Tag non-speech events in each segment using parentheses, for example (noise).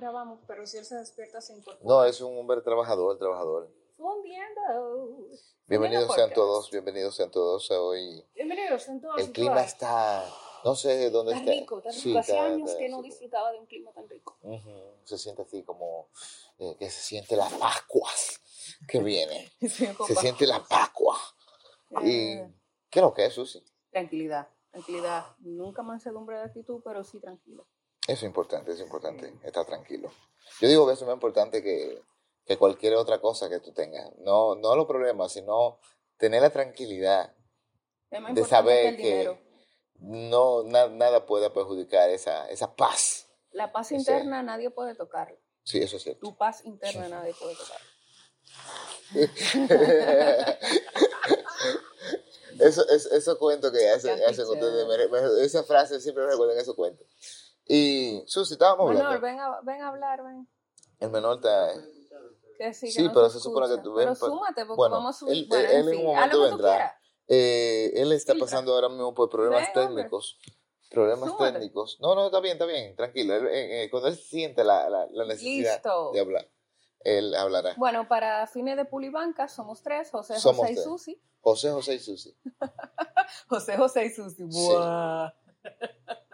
grabamos, pero si él se despierta se incorpora. No, es un hombre trabajador, trabajador. Fundiendo. Bienvenidos sean todos, bienvenidos sean todos a hoy. Bienvenidos sean todos. El clima todas. está, no sé dónde Está está. rico, está rico. Sí, Hace está- años está- que no sí. disfrutaba de un clima tan rico. Se siente así como eh, que se siente las Pascuas que viene. (laughs) Se siente la Pascua. ¿Y qué es lo que es, Susi? Tranquilidad, tranquilidad. Nunca mansedumbre de actitud, pero sí tranquila. Eso es importante, es importante, estar tranquilo. Yo digo que eso es más importante que, que cualquier otra cosa que tú tengas. No, no los problemas, sino tener la tranquilidad de saber el que no, na- nada pueda perjudicar esa, esa paz. La paz interna nadie puede tocarla. Sí, eso es cierto. Tu paz interna nadie puede tocar. (laughs) Eso, eso, esos cuentos que hacen, hacen ustedes, picheo. me- me- esa frase siempre me recuerdan esos cuentos. Y, Susi, estábamos Menor, hablando. ven a, ven a hablar, ven. El menor está... Que sí, que Sí, no pero se supone que tú ven, Pero pues, súmate, porque bueno, vamos a subir. él- bueno, él en un momento vendrá. Eh, él está Filtra. pasando ahora mismo por problemas Ven, hombre. técnicos. Problemas Súmate. técnicos. No, no, está bien, está bien, tranquilo. Él, eh, eh, cuando él siente la, la, la necesidad Listo. de hablar, él hablará. Bueno, para fines de Pulibanca somos tres, José, Somos José y tres. Susi. José, José y Susi. (laughs) José, José y Susi. Buah. (laughs)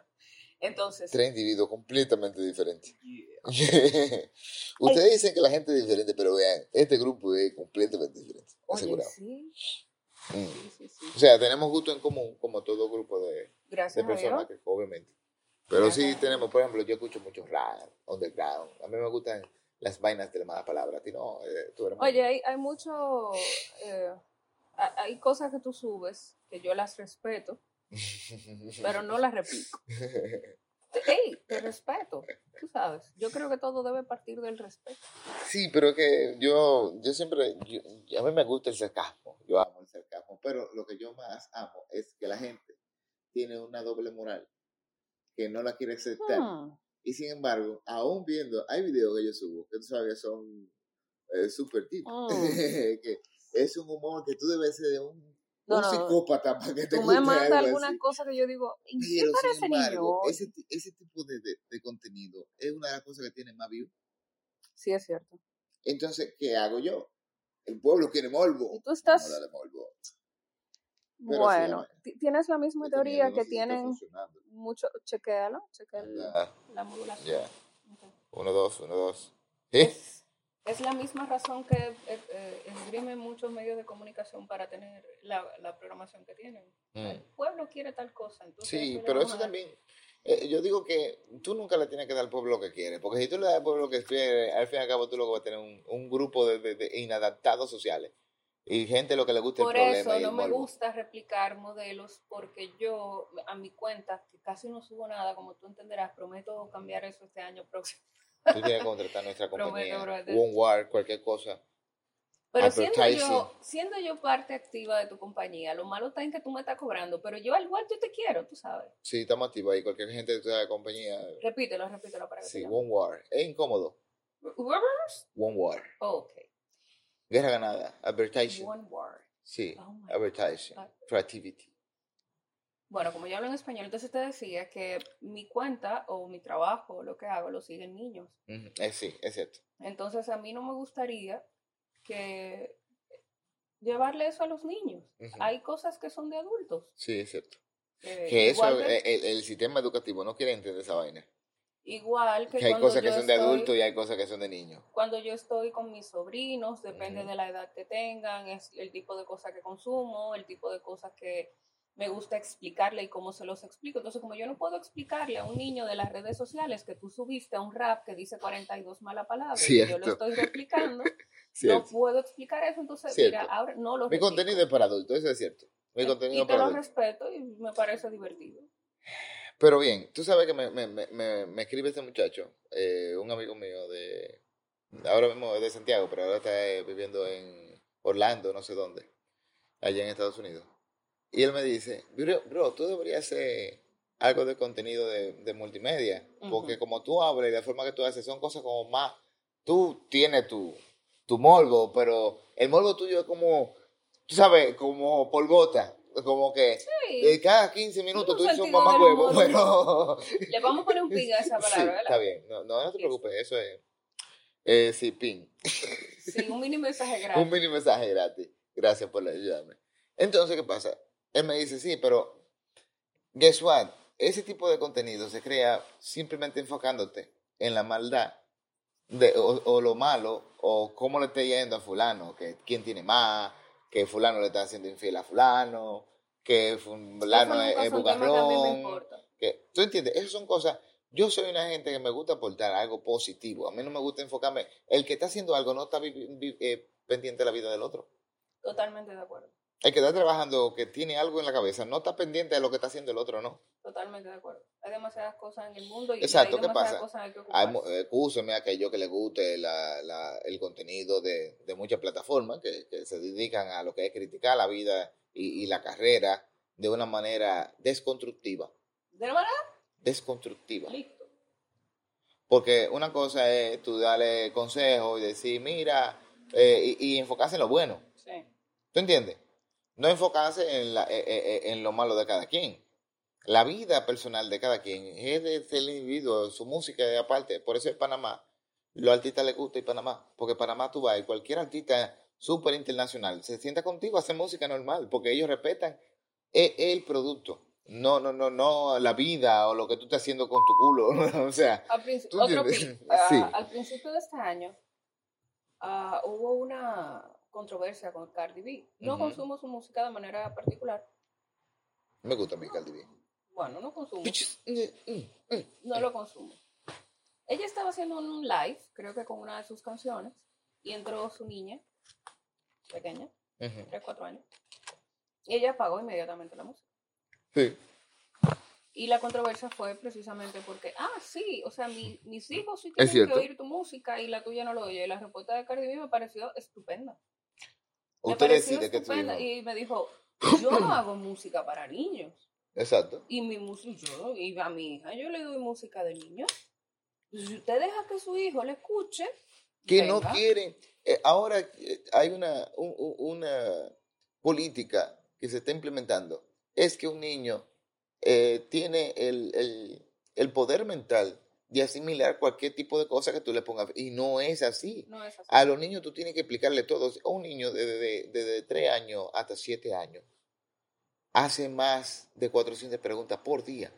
Entonces, Tres individuos completamente diferentes. (laughs) Ustedes dicen que la gente es diferente, pero vean, este grupo es completamente diferente. oye, Asegurado. sí, Mm. sí, sí, sí. O sea, tenemos gusto en común, como todo grupo de, de personas, que, obviamente. Pero sí Gracias. tenemos, por ejemplo, yo escucho mucho rap, underground. A mí me gustan las vainas de la mala palabra. A ti no, eh, tú eres muy- Oye, hay, hay mucho. eh, ha- hay cosas que tú subes que yo las respeto, (laughs) pero no las replico. (laughs) ¡Ey! Te respeto. Tú sabes. Yo creo que todo debe partir del respeto. Sí, pero que yo, yo siempre, yo- a mí me gusta el sarcasmo, yo amo el sarcasmo, pero lo que yo más amo es que la gente tiene una doble moral, que no la quiere aceptar. Hmm. Y sin embargo, aún viendo, hay videos que yo subo, que tú sabes que son eh, súper deep, Mm. (laughs) que es un humor que tú debes ser de un, No, un no, no. psicópata (laughs) para que te Tú me mandas algunas cosas que yo digo, ¿en qué parece embargo, niño? ese, ese tipo de, de- de contenido es una de las cosas que tiene más views. Sí, es cierto. Entonces, ¿qué hago yo? El pueblo quiere morbo. Y tú estás- a darle morbo. Pero Bueno, bueno. ti- tienes la misma teoría no que está tienen mucho. Chequéalo, chequea la modulación. ya. Uno, dos, uno, dos. ¿Eh? Es, es la misma razón que eh, eh, esgrimen muchos medios de comunicación para tener la, la programación que tienen. Mm. El pueblo quiere tal cosa. Entonces Sí, pero eso también. eh, yo digo que tú nunca le tienes que dar al pueblo lo que quiere, porque si tú le das al pueblo lo que quiere, al fin y al cabo tú luego vas a tener un, un grupo de, de- de inadaptados sociales y gente lo que le gusta Por el problema eso y el no me gusta replicar modelos porque yo, a mi cuenta, que casi no subo nada, como tú entenderás, prometo cambiar eso este año próximo. Tú tienes que contratar nuestra Prometo, compañía, brother. OneWar, cualquier cosa. Pero siendo yo, siendo yo parte activa de tu compañía, lo malo está en que tú me estás cobrando, pero yo al igual yo te quiero, tú sabes. Sí, estamos activos ahí. Cualquier gente de la compañía. Repítelo, repítelo para que Sí, te OneWar. Es incómodo. OneWar. Oh, ok. Guerra ganada. Advertising. One word. Sí. Oh Advertising. God. Creativity. Bueno, como yo hablo en español, entonces te decía que mi cuenta o mi trabajo lo que hago lo siguen niños. Eh, sí, es cierto. Entonces a mí no me gustaría que llevarle eso a los niños. Hay cosas que son de adultos. Sí, es cierto. Eh, Que eso, que, eh, el, el sistema educativo no quiere entender esa vaina. igual que Que hay cosas que son de adultos y hay cosas que son de niños. cuando yo estoy con mis sobrinos, depende de la edad que tengan, es el tipo de cosas que consumo, el tipo de cosas que me gusta explicarle y cómo se los explico. Entonces, como yo no puedo explicarle a un niño de las redes sociales que tú subiste a un rap que dice 42 malas palabras, y yo lo estoy replicando, (laughs) no puedo explicar eso, entonces, Cierto. mira, ahora no lo Mi replico. contenido es para adultos, eso es cierto. Mi contenido y te para lo adultos. respeto y me parece divertido. Pero bien, tú sabes que me, me, me, me, me escribe este muchacho, eh, un amigo mío de... Ahora mismo es de Santiago, pero ahora está eh, viviendo en Orlando, no sé dónde, allá en Estados Unidos. Y él me dice, bro, bro, tú deberías hacer algo de contenido de, de multimedia, porque Ujú. como tú hablas y la forma que tú haces son cosas como más... Tú tienes tu, tu morbo, pero el morbo tuyo es como, tú sabes, como polvota. como que Sí. de cada 15 minutos Un tú dices un mamá huevo, pero... Le vamos a poner un ping a esa (laughs) Sí, palabra, está ¿verdad? bien, no, no, no te preocupes, eso es... Eh, sí, pin. Sí, un mini mensaje (laughs) Un gratis. mini mensaje gratis. Gracias por ayudarme. Entonces, ¿qué pasa? Él me dice, sí, pero guess what? Ese tipo de contenido se crea simplemente enfocándote en la maldad de, o, o lo malo o cómo le está yendo a fulano, que quién tiene más, que fulano le está haciendo infiel a fulano, que fulano es, es bugarrón. que- ¿Tú entiendes? Esas son cosas... Yo soy una gente que me gusta aportar algo positivo. A mí no me gusta enfocarme... El que está haciendo algo no está eh, pendiente de la vida del otro. Totalmente de acuerdo. El que está trabajando, que tiene algo en la cabeza, no está pendiente de lo que está haciendo el otro, ¿no? Totalmente de acuerdo. Hay demasiadas cosas en el mundo y Exacto, hay ¿qué demasiadas pasa? cosas en las que Hay, eh, a aquellos que les guste la- la- el contenido de, de muchas plataformas que, que se dedican a lo que es criticar la vida y, y la carrera de una manera desconstructiva. De la manera, Desconstructiva. listo. Porque una cosa es tú darle consejos y decir, mira, eh, y, y enfocarse en lo bueno. Sí. ¿Tú entiendes? No enfocarse en, la, eh, eh, eh, en lo malo de cada quien. La vida personal de cada quien es de- del individuo, su música es aparte. Por eso en Panamá, los artistas les gusta ir a Panamá. Porque Panamá tú vas y cualquier artista súper internacional se sienta contigo a hacer música normal. Porque ellos respetan el, el producto. No, no, no, no la vida o lo que tú estás haciendo con tu culo. (laughs) o sea, Al, (laughs) al principio de este año ah, hubo una controversia con Cardi B. No consumo su música de manera particular. me gusta mi Cardi B. Bueno, no consumo. Mm, mm, mm. No lo consumo. Ella estaba haciendo un live, creo que con una de sus canciones, y entró su niña, pequeña. 3, 4 años, y ella apagó inmediatamente la música. Sí. Y la controversia fue precisamente porque, ah, sí, o sea, mi- mis hijos sí tienen que oír tu música y la tuya no lo oye. Y la respuesta de Cardi B me pareció estupenda. Me Usted decide que Y me dijo, yo no hago música para niños. Exacto. Y mi música, yo, y a mi hija, yo le doy música de niños. Si usted deja que su hijo le escuche, que no quieren. eh, ahora eh, hay una, un- un- una política que se está implementando. Es que un niño eh, tiene el, el- el poder mental de asimilar cualquier tipo de cosa que tú le pongas. Y no es así. No es así. A los niños tú tienes que explicarle todo. A un niño desde de, de, 3 años hasta 7 años hace más de 400 preguntas por día.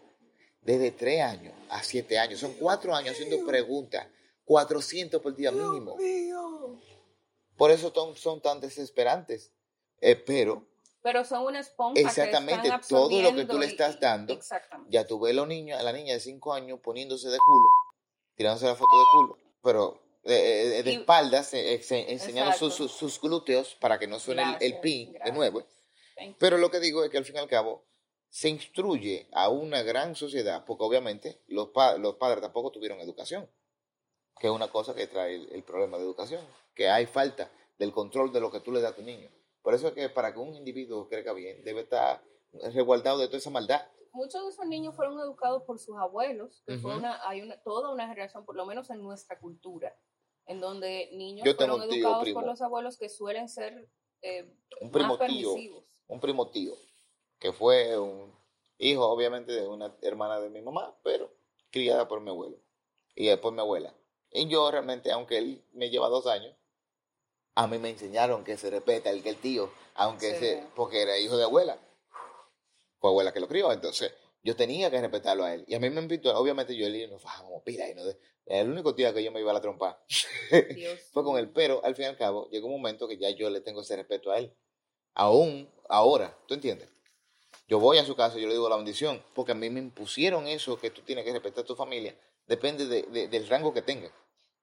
Desde 3 años a 7 años. Son 4 años haciendo preguntas. 400 por día mínimo. Por eso son, son tan desesperantes. Eh, pero Pero son una esponja. Exactamente, que están todo lo que tú le estás dando, Exactamente. ya tú ves a, los niños, a la niña de 5 años poniéndose de culo, tirándose la foto de culo, pero eh, eh, de Y- espaldas, eh, eh, se- enseñando sus, sus, sus glúteos para que no suene el- el, Gracias, pin de nuevo. Pero lo que digo es que al fin y al cabo se instruye a una gran sociedad, porque obviamente los, pa- los padres tampoco tuvieron educación, que es una cosa que trae el, el problema de educación, que hay falta del control de lo que tú le das a tu niño. Por eso es que para que un individuo crezca bien, debe estar resguardado de toda esa maldad. Muchos de esos niños fueron educados por sus abuelos, que fue Ujú. una, hay una, toda una generación, por lo menos en nuestra cultura, en donde niños Yo fueron tío educados primo. por los abuelos que suelen ser eh, Un más tío, permisivos. un primo tío, que fue un hijo obviamente de una hermana de mi mamá, pero criada por mi abuelo y después mi abuela. Y yo realmente, aunque él me lleva dos años, a mí me enseñaron que se respeta el que el tío, aunque Sí. se, porque era hijo de abuela, fue abuela que lo crió, entonces yo tenía que respetarlo a él. Y a mí me invitó, obviamente yo y nos bajamos pila y no el único día que yo me iba a la trompa (laughs) fue con él, pero al fin y al cabo llegó un momento que ya yo le tengo ese respeto a él. Aún ahora, ¿tú entiendes? Yo voy a su casa y yo le digo la bendición, porque a mí me impusieron eso que tú tienes que respetar a tu familia, depende de- de- del rango que tengas.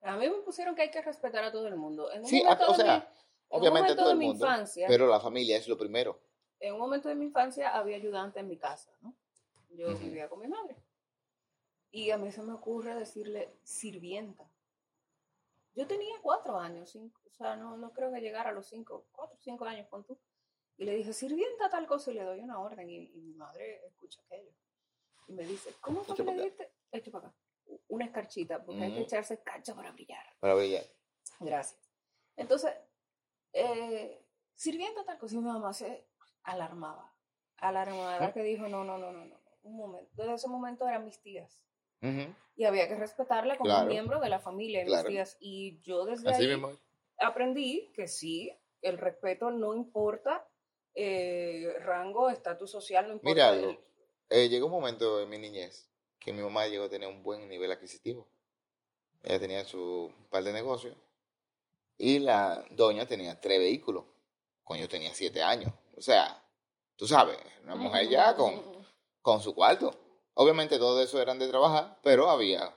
A mí me pusieron que hay que respetar a todo el mundo. En un Sí, a- momento o de sea, mi- en un obviamente momento todo el mi mundo, infancia, pero la familia es lo primero. en un momento de mi infancia había ayudante en mi casa, ¿no? Yo vivía con mi madre. Y a mí se me ocurre decirle sirvienta. Yo tenía cuatro años, cinco, o sea, no, no creo que llegara a los cinco, cuatro, cinco años con tú. Y le dije, sirvienta tal cosa, y le doy una orden, y, y mi madre escucha aquello. Y me dice, ¿cómo fue que le? Echa para acá. Una escarchita, porque hay que echarse escarcha para brillar. Para brillar. Gracias. Entonces, eh, sirvienta tal cosa, mi mamá se alarmaba. a la hermana que dijo, no, no, no, no, no, un momento. Desde ese momento eran mis tías. Ujú, Y había que respetarla como Claro. un miembro de la familia, Claro. mis tías. Y yo desde Así ahí mismo. aprendí que sí, el respeto no importa eh, rango, estatus social, no importa. Mira algo. Eh, llegó un momento en mi niñez que mi mamá llegó a tener un buen nivel adquisitivo. Ella tenía su par de negocios y la doña tenía tres vehículos cuando yo tenía siete años. O sea, tú sabes, una mujer ya con, con su cuarto. Obviamente todo eso eran de trabajar, pero había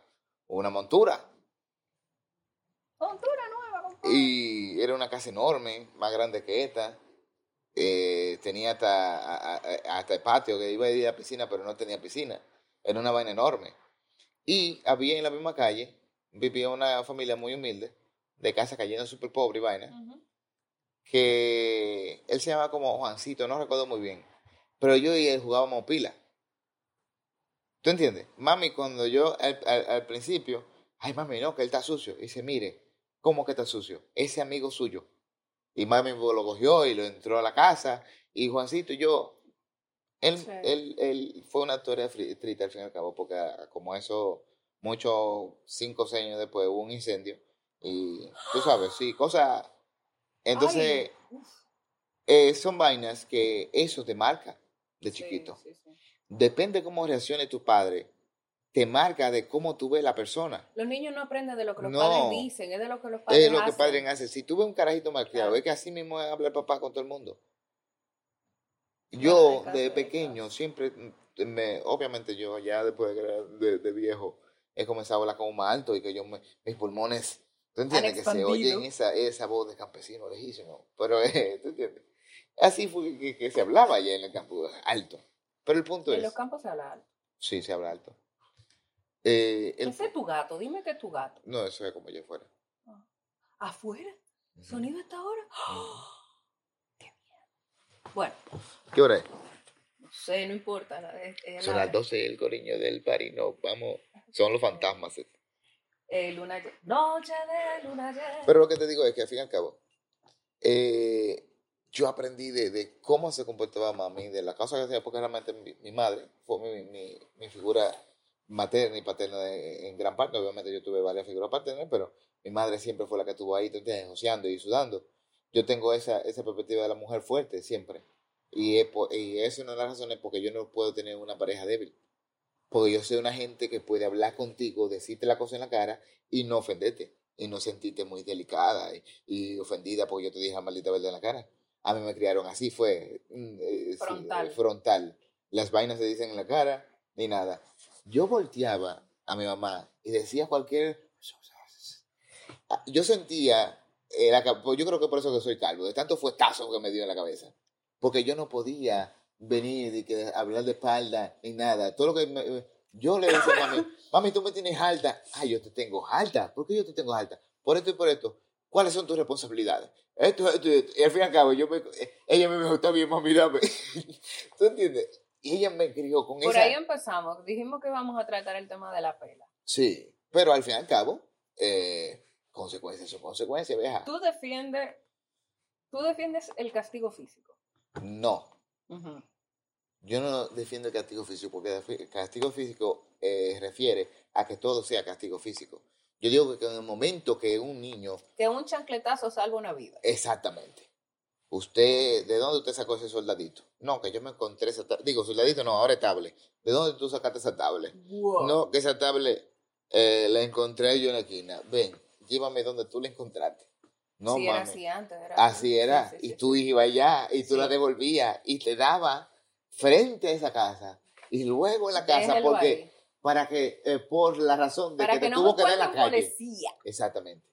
una montura. Montura nueva, compadre. Y era una casa enorme, más grande que esta. Eh, tenía hasta, a- a- hasta el patio que iba a ir a la piscina, pero no tenía piscina. Era una vaina enorme. Y había en la misma calle, vivía una familia muy humilde, de casa cayendo súper pobre y vaina, que él se llamaba como Juancito, no recuerdo muy bien. Pero yo y él jugábamos pila. ¿Tú entiendes? Mami, cuando yo al, al- al principio, ay mami, no, que él está sucio. Y dice, mire, ¿cómo que está sucio? Ese amigo suyo. Y mami lo cogió y lo entró a la casa. Y Juancito y yo, él, Sí. él, él fue una historia triste al fin y al cabo, porque ah, como eso, muchos cinco o seis años después hubo un incendio. Y tú sabes, sí, cosas. Entonces, eh, son vainas que eso te marca de chiquito. sí, sí. Depende cómo reaccione tu padre, te marca de cómo tú ves la persona. Los niños no aprenden de lo que los No. padres dicen, es de lo que los padres Es lo que hacen. padre hace. Si tú ves un carajito malcriado, Claro. es que así mismo es hablar papá con todo el mundo. Yo, de pequeño, siempre, me, obviamente yo ya después de, de, de viejo, he comenzado a hablar como más alto y que yo, me- mis pulmones, ¿tú entiendes? Que se oyen esa, esa voz de campesino lejísimo. Pero, eh, (laughs) ¿tú entiendes? Así fue que, que se hablaba allá en el campo, alto. Pero el punto En es, los campos se habla alto. sí, se habla alto. Eh, el- Ese es tu gato, dime que es tu gato. no, eso es como yo fuera. ¿Afuera? Ujú. ¿Sonido hasta ahora? Ujú. Bueno, ¿Qué hora es? no sé, no importa. la- es- es Son la- las 12 el coriño del party, no, vamos, son los fantasmas. eh. eh, luna Noche de luna llena. Pero lo que te digo es que al fin y al cabo, eh, yo aprendí de, de cómo se comportaba mami, de la cosa que hacía, porque realmente mi, mi madre fue mi, mi, mi figura materna y paterna de- en gran parte. Obviamente yo tuve varias figuras paternas, pero mi madre siempre fue la que estuvo ahí, ¿tú entiendes? Joseando y sudando. Yo tengo esa, esa perspectiva de la mujer fuerte siempre. Y es, y es una de las razones porque yo no puedo tener una pareja débil. Porque yo soy una gente que puede hablar contigo, decirte la cosa en la cara y no ofenderte. Y no sentirte muy delicada y, y ofendida porque yo te dije la maldita verdad en la cara. A mí me criaron así, fue mm, eh, sí, Frontal. eh, frontal. Las vainas se dicen en la cara, ni nada. Yo volteaba a mi mamá y decía cualquier... Ah, Yo sentía, eh, ca- pues yo creo que por eso que soy calvo, de tanto fuetazo que me dio en la cabeza. Porque yo no podía venir y que hablar de espalda ni nada. Todo lo que me- yo le decía a mami, (laughs) mami, tú me tienes alta. Ay, yo te tengo alta. ¿Por qué yo te tengo alta? Por esto y por esto. ¿Cuáles son tus responsabilidades? Esto, esto esto. Y al fin y al cabo, yo me, eh, ella me dijo, está bien, mami, dame. (laughs) ¿Tú entiendes? Y ella me crió con Por esa... ahí empezamos. Dijimos que vamos a tratar el tema de la pela. Sí, pero al fin y al cabo, eh, consecuencias son consecuencias, vieja. Tú defiendes, tú defiendes el castigo físico. No, yo no defiendo el castigo físico porque el castigo físico eh, refiere a que todo sea castigo físico. Yo digo que en el momento que un niño, Que un chancletazo salva una vida. exactamente, usted, ¿de dónde usted sacó ese soldadito? No, que yo me encontré esa tablet, digo, soldadito no, ahora es tablet. ¿De dónde tú sacaste esa tablet? Wow. No, que esa tablet eh, la encontré yo en la esquina. Ven, llévame donde tú la encontraste. No, sí, era así antes. Era Así era. Sí, sí, y tú ibas allá y tú la devolvías y te daba frente a esa casa. Y luego en la casa, Déjelo porque ahí. para que, eh, por la razón de Para que, que te no tuvo que dar en la calle. policía. Exactamente.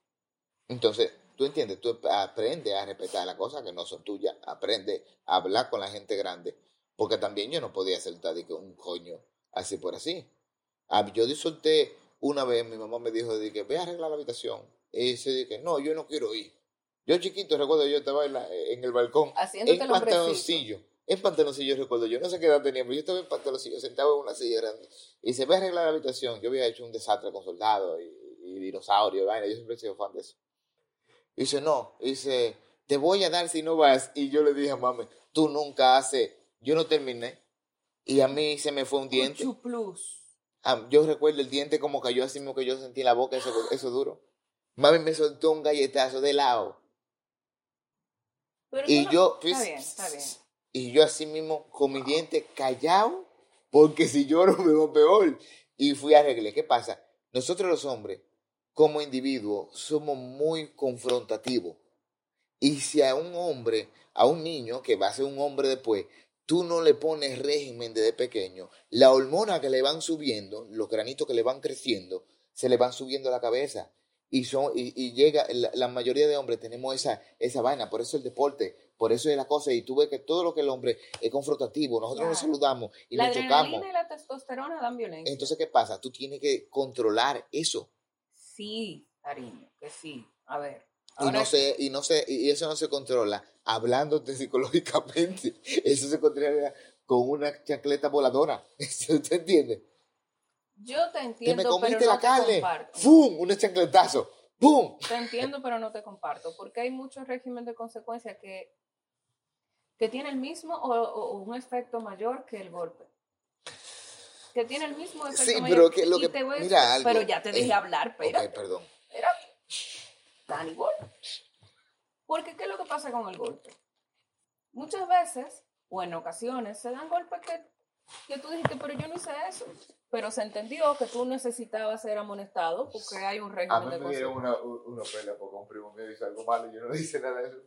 Entonces, tú entiendes, tú aprendes a respetar las cosas que no son tuyas, aprende a hablar con la gente grande, porque también yo no podía aceptar de que un coño así por así. Ah, Yo solté una vez, mi mamá me dijo de que ve a arreglar la habitación. Y se dije, no, yo no quiero ir. Yo chiquito, recuerdo, yo estaba en, la- en el balcón, Haciéndote en pantaloncillo. En pantaloncillo, recuerdo, yo no sé qué edad tenía, pero yo estaba en pantaloncillo, sentado en una silla grande. Y se ve a arreglar la habitación. Yo había hecho un desastre con soldados y, y dinosaurios, y vaina. Yo siempre he sido fan de eso. Y dice, no, dice, te voy a dar si no vas. Y yo le dije a mami, tú nunca haces yo no terminé. Y a mí se me fue un diente. Plus. Ah, yo recuerdo el diente como cayó así mismo que yo sentí en la boca, eso, eso duro. Mami me soltó un galletazo de lado. Pero Y no- yo, Está pues, bien, está bien. Y yo así mismo con mi diente callado, porque si lloro me va peor. Y fui a arreglar. ¿Qué pasa? Nosotros los hombres, como individuos, somos muy confrontativos. Y si a un hombre, a un niño que va a ser un hombre después, tú no le pones régimen desde pequeño, la hormona que le van subiendo, los granitos que le van creciendo, se le van subiendo a la cabeza. Y, son, y, y llega, la, la mayoría de hombres tenemos esa, esa vaina, por eso el deporte, por eso es la cosa. Y tú ves que todo lo que el hombre es confrontativo, nosotros nos saludamos y la nos chocamos. y la testosterona dan violencia. Entonces, ¿qué pasa? Tú tienes que controlar eso. sí, cariño, que sí. A ver. Y no se, y no se, y eso no se controla hablándote (laughs) psicológicamente. Eso se controla con una chancleta voladora. (laughs) ¿Usted entiende? Yo te Que entiendo, me comiste pero no la te carne. comparto. ¡Fum! Un chancletazo. ¡Pum! Te entiendo, pero no te comparto, porque hay muchos regímenes de consecuencia que, que tiene el mismo o, un efecto mayor que el golpe. Que tiene el mismo efecto Sí, mayor. pero que lo que- mira algo, Pero ya te dejé eh, hablar, espérate. Ok, perdón. Dan igual. Porque, ¿qué es lo que pasa con el golpe? Muchas veces, o en ocasiones, se dan golpes que, que tú dijiste, pero yo no hice eso. Pero se entendió que tú necesitabas ser amonestado porque hay un A régimen mí de me dieron una, una pela porque un primo mío hizo algo malo y yo no hice nada de eso.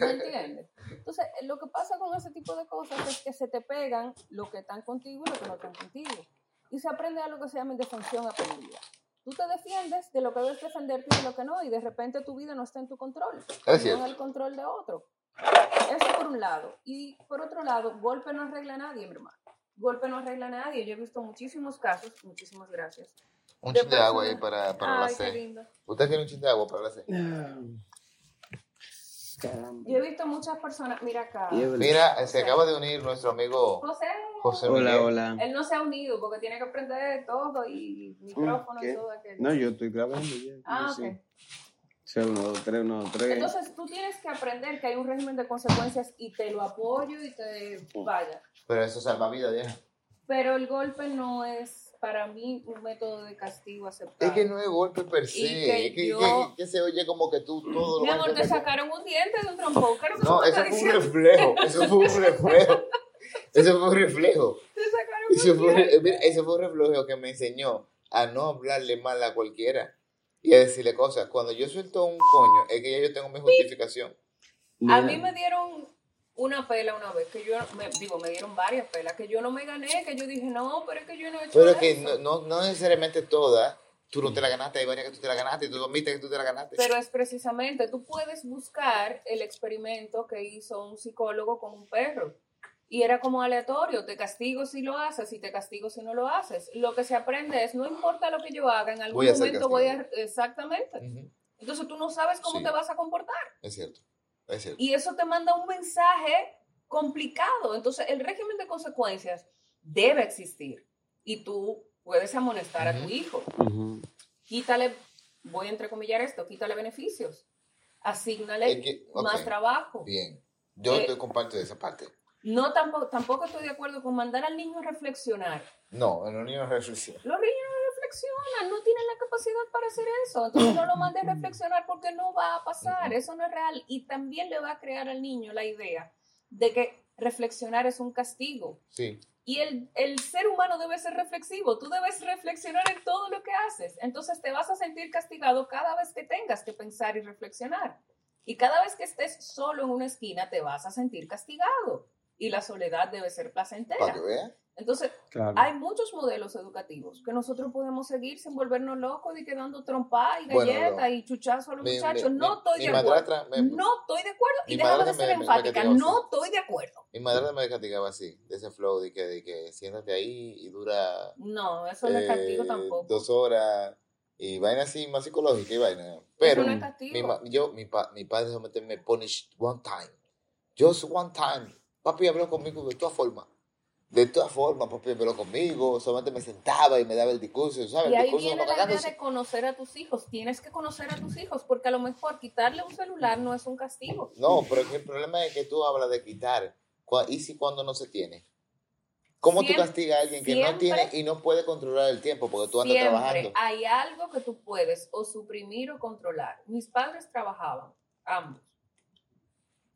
¿Me entiendes? Entonces, lo que pasa con ese tipo de cosas es que se te pegan lo que están contigo y lo que no están contigo. Y se aprende a lo que se llama indefensión aprendida. Tú te defiendes de lo que debes defenderte y de lo que no, y de repente tu vida no está en tu control, Es no en el control de otro. Eso por un lado. Y por otro lado, golpe no arregla a nadie, mi hermano. Golpe no arregla a nadie. Yo he visto muchísimos casos, muchísimas gracias. Un chin de agua ahí para, para la Ay, qué C. lindo. ¿Usted quiere un chin de agua para la C? Caramba. Yo he visto muchas personas, mira acá. Mira, se acaba de unir nuestro amigo José, José Hola, Miguel. hola. Él no se ha unido porque tiene que aprender todo y micrófono y todo aquello. No, yo estoy grabando ya. ah, yo ok. sí. Uno, dos, tres, uno, dos, tres. Entonces tú tienes que aprender que hay un régimen de consecuencias y te lo apoyo y te vaya. Pero eso salva vida, vieja. Pero el golpe no es para mí un método de castigo aceptable. Es que no es golpe per se. Y que es que, yo- que- que se oye como que tú todo lo Mi amor, te sacaron un diente de un trompón. ¿Qué es lo que tú No, eso fue un reflejo. Eso fue un reflejo. Eso fue un reflejo. Te sacaron Eso un fue, diente. mira, eso fue un reflejo que me enseñó a no hablarle mal a cualquiera y a decirle cosas. Cuando yo suelto un coño, es que ya yo tengo mi justificación. A mí me dieron una pela una vez, que yo, me, digo, me dieron varias pelas, que yo no me gané, que yo dije, no, pero es que yo no he hecho Pero eso. que no, no, no necesariamente todas, tú no te la ganaste, hay varias que tú te la ganaste, y tú admites que tú te la ganaste. Pero es precisamente, tú puedes buscar el experimento que hizo un psicólogo con un perro. Y era como aleatorio, te castigo si lo haces y te castigo si no lo haces. Lo que se aprende es, no importa lo que yo haga, en algún Voy momento voy a... Exactamente. Entonces tú no sabes cómo Sí. te vas a comportar. Es cierto, es cierto. Y eso te manda un mensaje complicado. Entonces el régimen de consecuencias debe existir. Y tú puedes amonestar a tu hijo quítale, voy a entrecomillar esto, quítale beneficios, asígnale Es que- ok, más trabajo. Bien, yo Eh, te comparto de esa parte. No tampoco, tampoco estoy de acuerdo con mandar al niño a reflexionar. No, en un niño reflexión. Los niños no tienen la capacidad para hacer eso. Entonces no lo mandes a reflexionar porque no va a pasar, eso no es real. Y también le va a crear al niño la idea de que reflexionar es un castigo. Sí, Y el, el ser humano debe ser reflexivo, tú debes reflexionar en todo lo que haces. Entonces te vas a sentir castigado cada vez que tengas que pensar y reflexionar. Y cada vez que estés solo en una esquina te vas a sentir castigado. Y la soledad debe ser para placentera. que vean. Entonces, Claro. hay muchos modelos educativos que nosotros podemos seguir sin volvernos locos y quedando trompa y Bueno, galleta no. y chuchazo a los Mi- muchachos. mi- no estoy mi de acuerdo. madrastra me- No estoy de acuerdo. Y déjame de ser enfática. No estoy de acuerdo. Mi madre me castigaba así, de ese flow, de que, de que siéntate ahí y dura No, eso no es castigo eh, tampoco. dos horas y vaina así más psicológica y vaina. Pero no es castigo. mi, yo, mi, pa- mi padre solamente me punish one time. Just one time. Papi habló conmigo de todas formas. De todas formas, papi habló conmigo, solamente me sentaba y me daba el discurso, ¿sabes? Y ahí discurso viene la idea de conocer a tus hijos. Tienes que conocer a tus hijos, porque a lo mejor quitarle un celular no es un castigo. No, pero el problema es que tú hablas de quitar ¿Y si cuando no se tiene? ¿Cómo tú Siempre- castigas a alguien que no tiene y no puede controlar el tiempo porque tú andas Siempre trabajando? hay algo que tú puedes o suprimir o controlar. Mis padres trabajaban, ambos.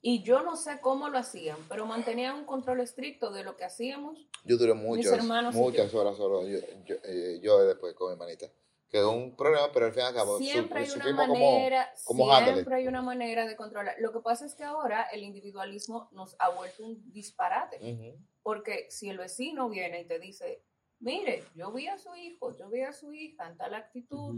Y yo no sé cómo lo hacían, pero mantenían un control estricto de lo que hacíamos. Yo duré muchas, hermanos muchas horas solo, yo, yo, eh, yo después con mi hermanita. Que es un problema, pero al fin y al cabo Siempre hay una manera, siempre handle. hay una manera de controlar. Lo que pasa es que ahora el individualismo nos ha vuelto un disparate. Porque si el vecino viene y te dice, mire, yo vi a su hijo, yo vi a su hija en tal actitud.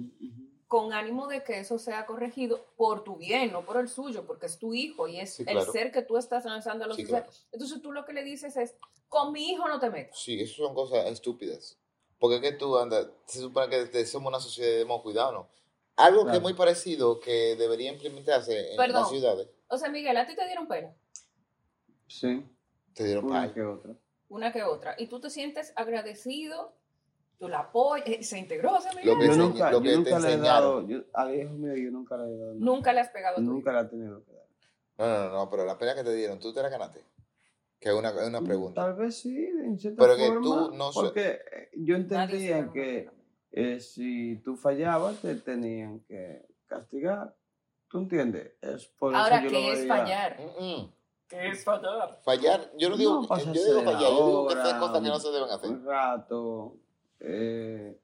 Con ánimo de que eso sea corregido por tu bien, no por el suyo, porque es tu hijo y es Sí, el claro. ser que tú estás lanzando a los Sí, claro. Entonces tú lo que le dices es, con mi hijo no te metas. Sí, eso son cosas estúpidas. Porque es que tú andas, se supone que somos una sociedad de hemos cuidado, ¿no? Algo que es Claro. muy parecido que debería implementarse en Perdón. las ciudades. O sea, Miguel, a ti te dieron pena, Sí, Te dieron una pal. que otra. una que otra, y tú te sientes agradecido, tú la apoyas, eh, se integró, sea, Miguel. Lo que Yo nunca, lo que yo te nunca le he enseñaron. dado, yo, al hijo mío yo nunca le he dado nada. Nunca le has pegado Nunca le he tenido que dar. No, no, no, pero la pena que te dieron, ¿tú te la ganaste? Que es una, es una pregunta. Tal vez sí, en cierta Pero que forma. tú no sé- Porque eh, yo se entendía que eh, si tú fallabas te tenían que castigar. ¿Tú entiendes? Es por Ahora, eso yo lo ¿qué es veía. fallar? Mm, mm. ¿Qué es fallar? Fallar, yo no digo, No yo digo fallar, yo digo que hora, cosas que no se deben hacer. Un rato, eh,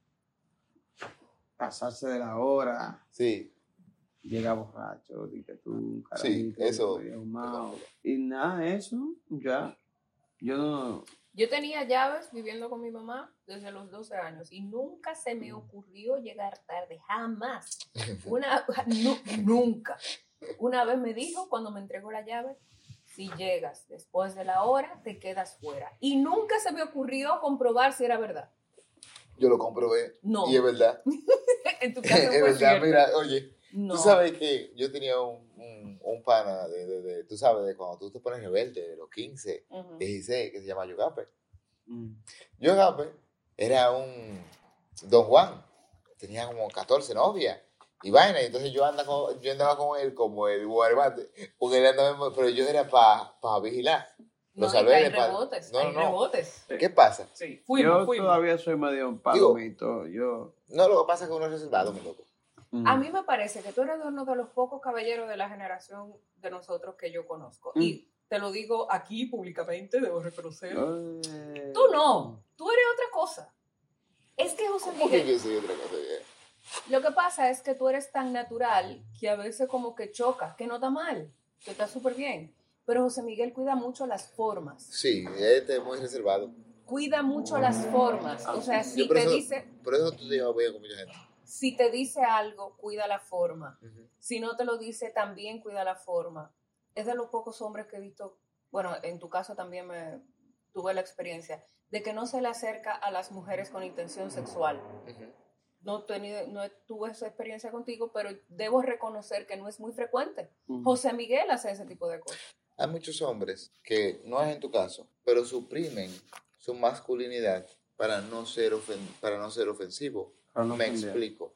pasarse de la hora, Sí, llega borracho, di que tú, un Sí, carajito, eso. Y nada, eso, ya. Yo no. Yo tenía llaves viviendo con mi mamá desde los 12 años y nunca se me ocurrió llegar tarde, jamás. (laughs) Una, nu- nunca. Una vez me dijo cuando me entregó la llave, si llegas después de la hora, te quedas fuera. Y nunca se me ocurrió comprobar si era verdad. Yo lo comprobé. No. Y es verdad. (laughs) en tu (laughs) caso es verdad, cierto. mira, oye, No. tú sabes que yo tenía un, un, un pana de, de, de- tú sabes, de cuando tú te pones rebelde, de los 15, Ujú. 16, que se llama Yogape. mm, Yogape era un Don Juan, tenía como 14 novias y vaina, y entonces yo, andaba con, yo andaba con él como el guaremate, porque él andaba, pero yo era para vigilar. No, Los que salvé hay rebotes, No, hay no. rebotes. ¿Qué pasa? Sí, fuimos, yo fuimos. todavía soy medio un palomito. Yo. No, lo que pasa es que uno es reservado, mi loco. mm, A mí me parece que tú eres uno de los pocos caballeros de la generación de nosotros que yo conozco. Mm. Y te lo digo aquí públicamente, debo reconocer. eh, Tú no, tú eres otra cosa. Es que José ¿Cómo que Miguel, yo soy otra cosa? ya? lo que pasa es que tú eres tan natural que a veces como que choca, que no está mal, que está súper bien. Pero José Miguel cuida mucho las formas. Sí, este es muy reservado. Cuida mucho las formas. O sea, si te eso- dice, Por eso tú te llevas bien con mucha gente. si te dice algo, cuida la forma. Si no te lo dice, también cuida la forma. Es de los pocos hombres que he visto, bueno, en tu caso también me tuve la experiencia, de que no se le acerca a las mujeres con intención sexual. Ujú. No, he tenido, no tuve esa experiencia contigo, pero debo reconocer que no es muy frecuente. José Miguel hace ese tipo de cosas. Hay muchos hombres que, no es en tu caso, pero suprimen su masculinidad para no ser, ofen- para no ser ofensivo. para no Me ofender. explico.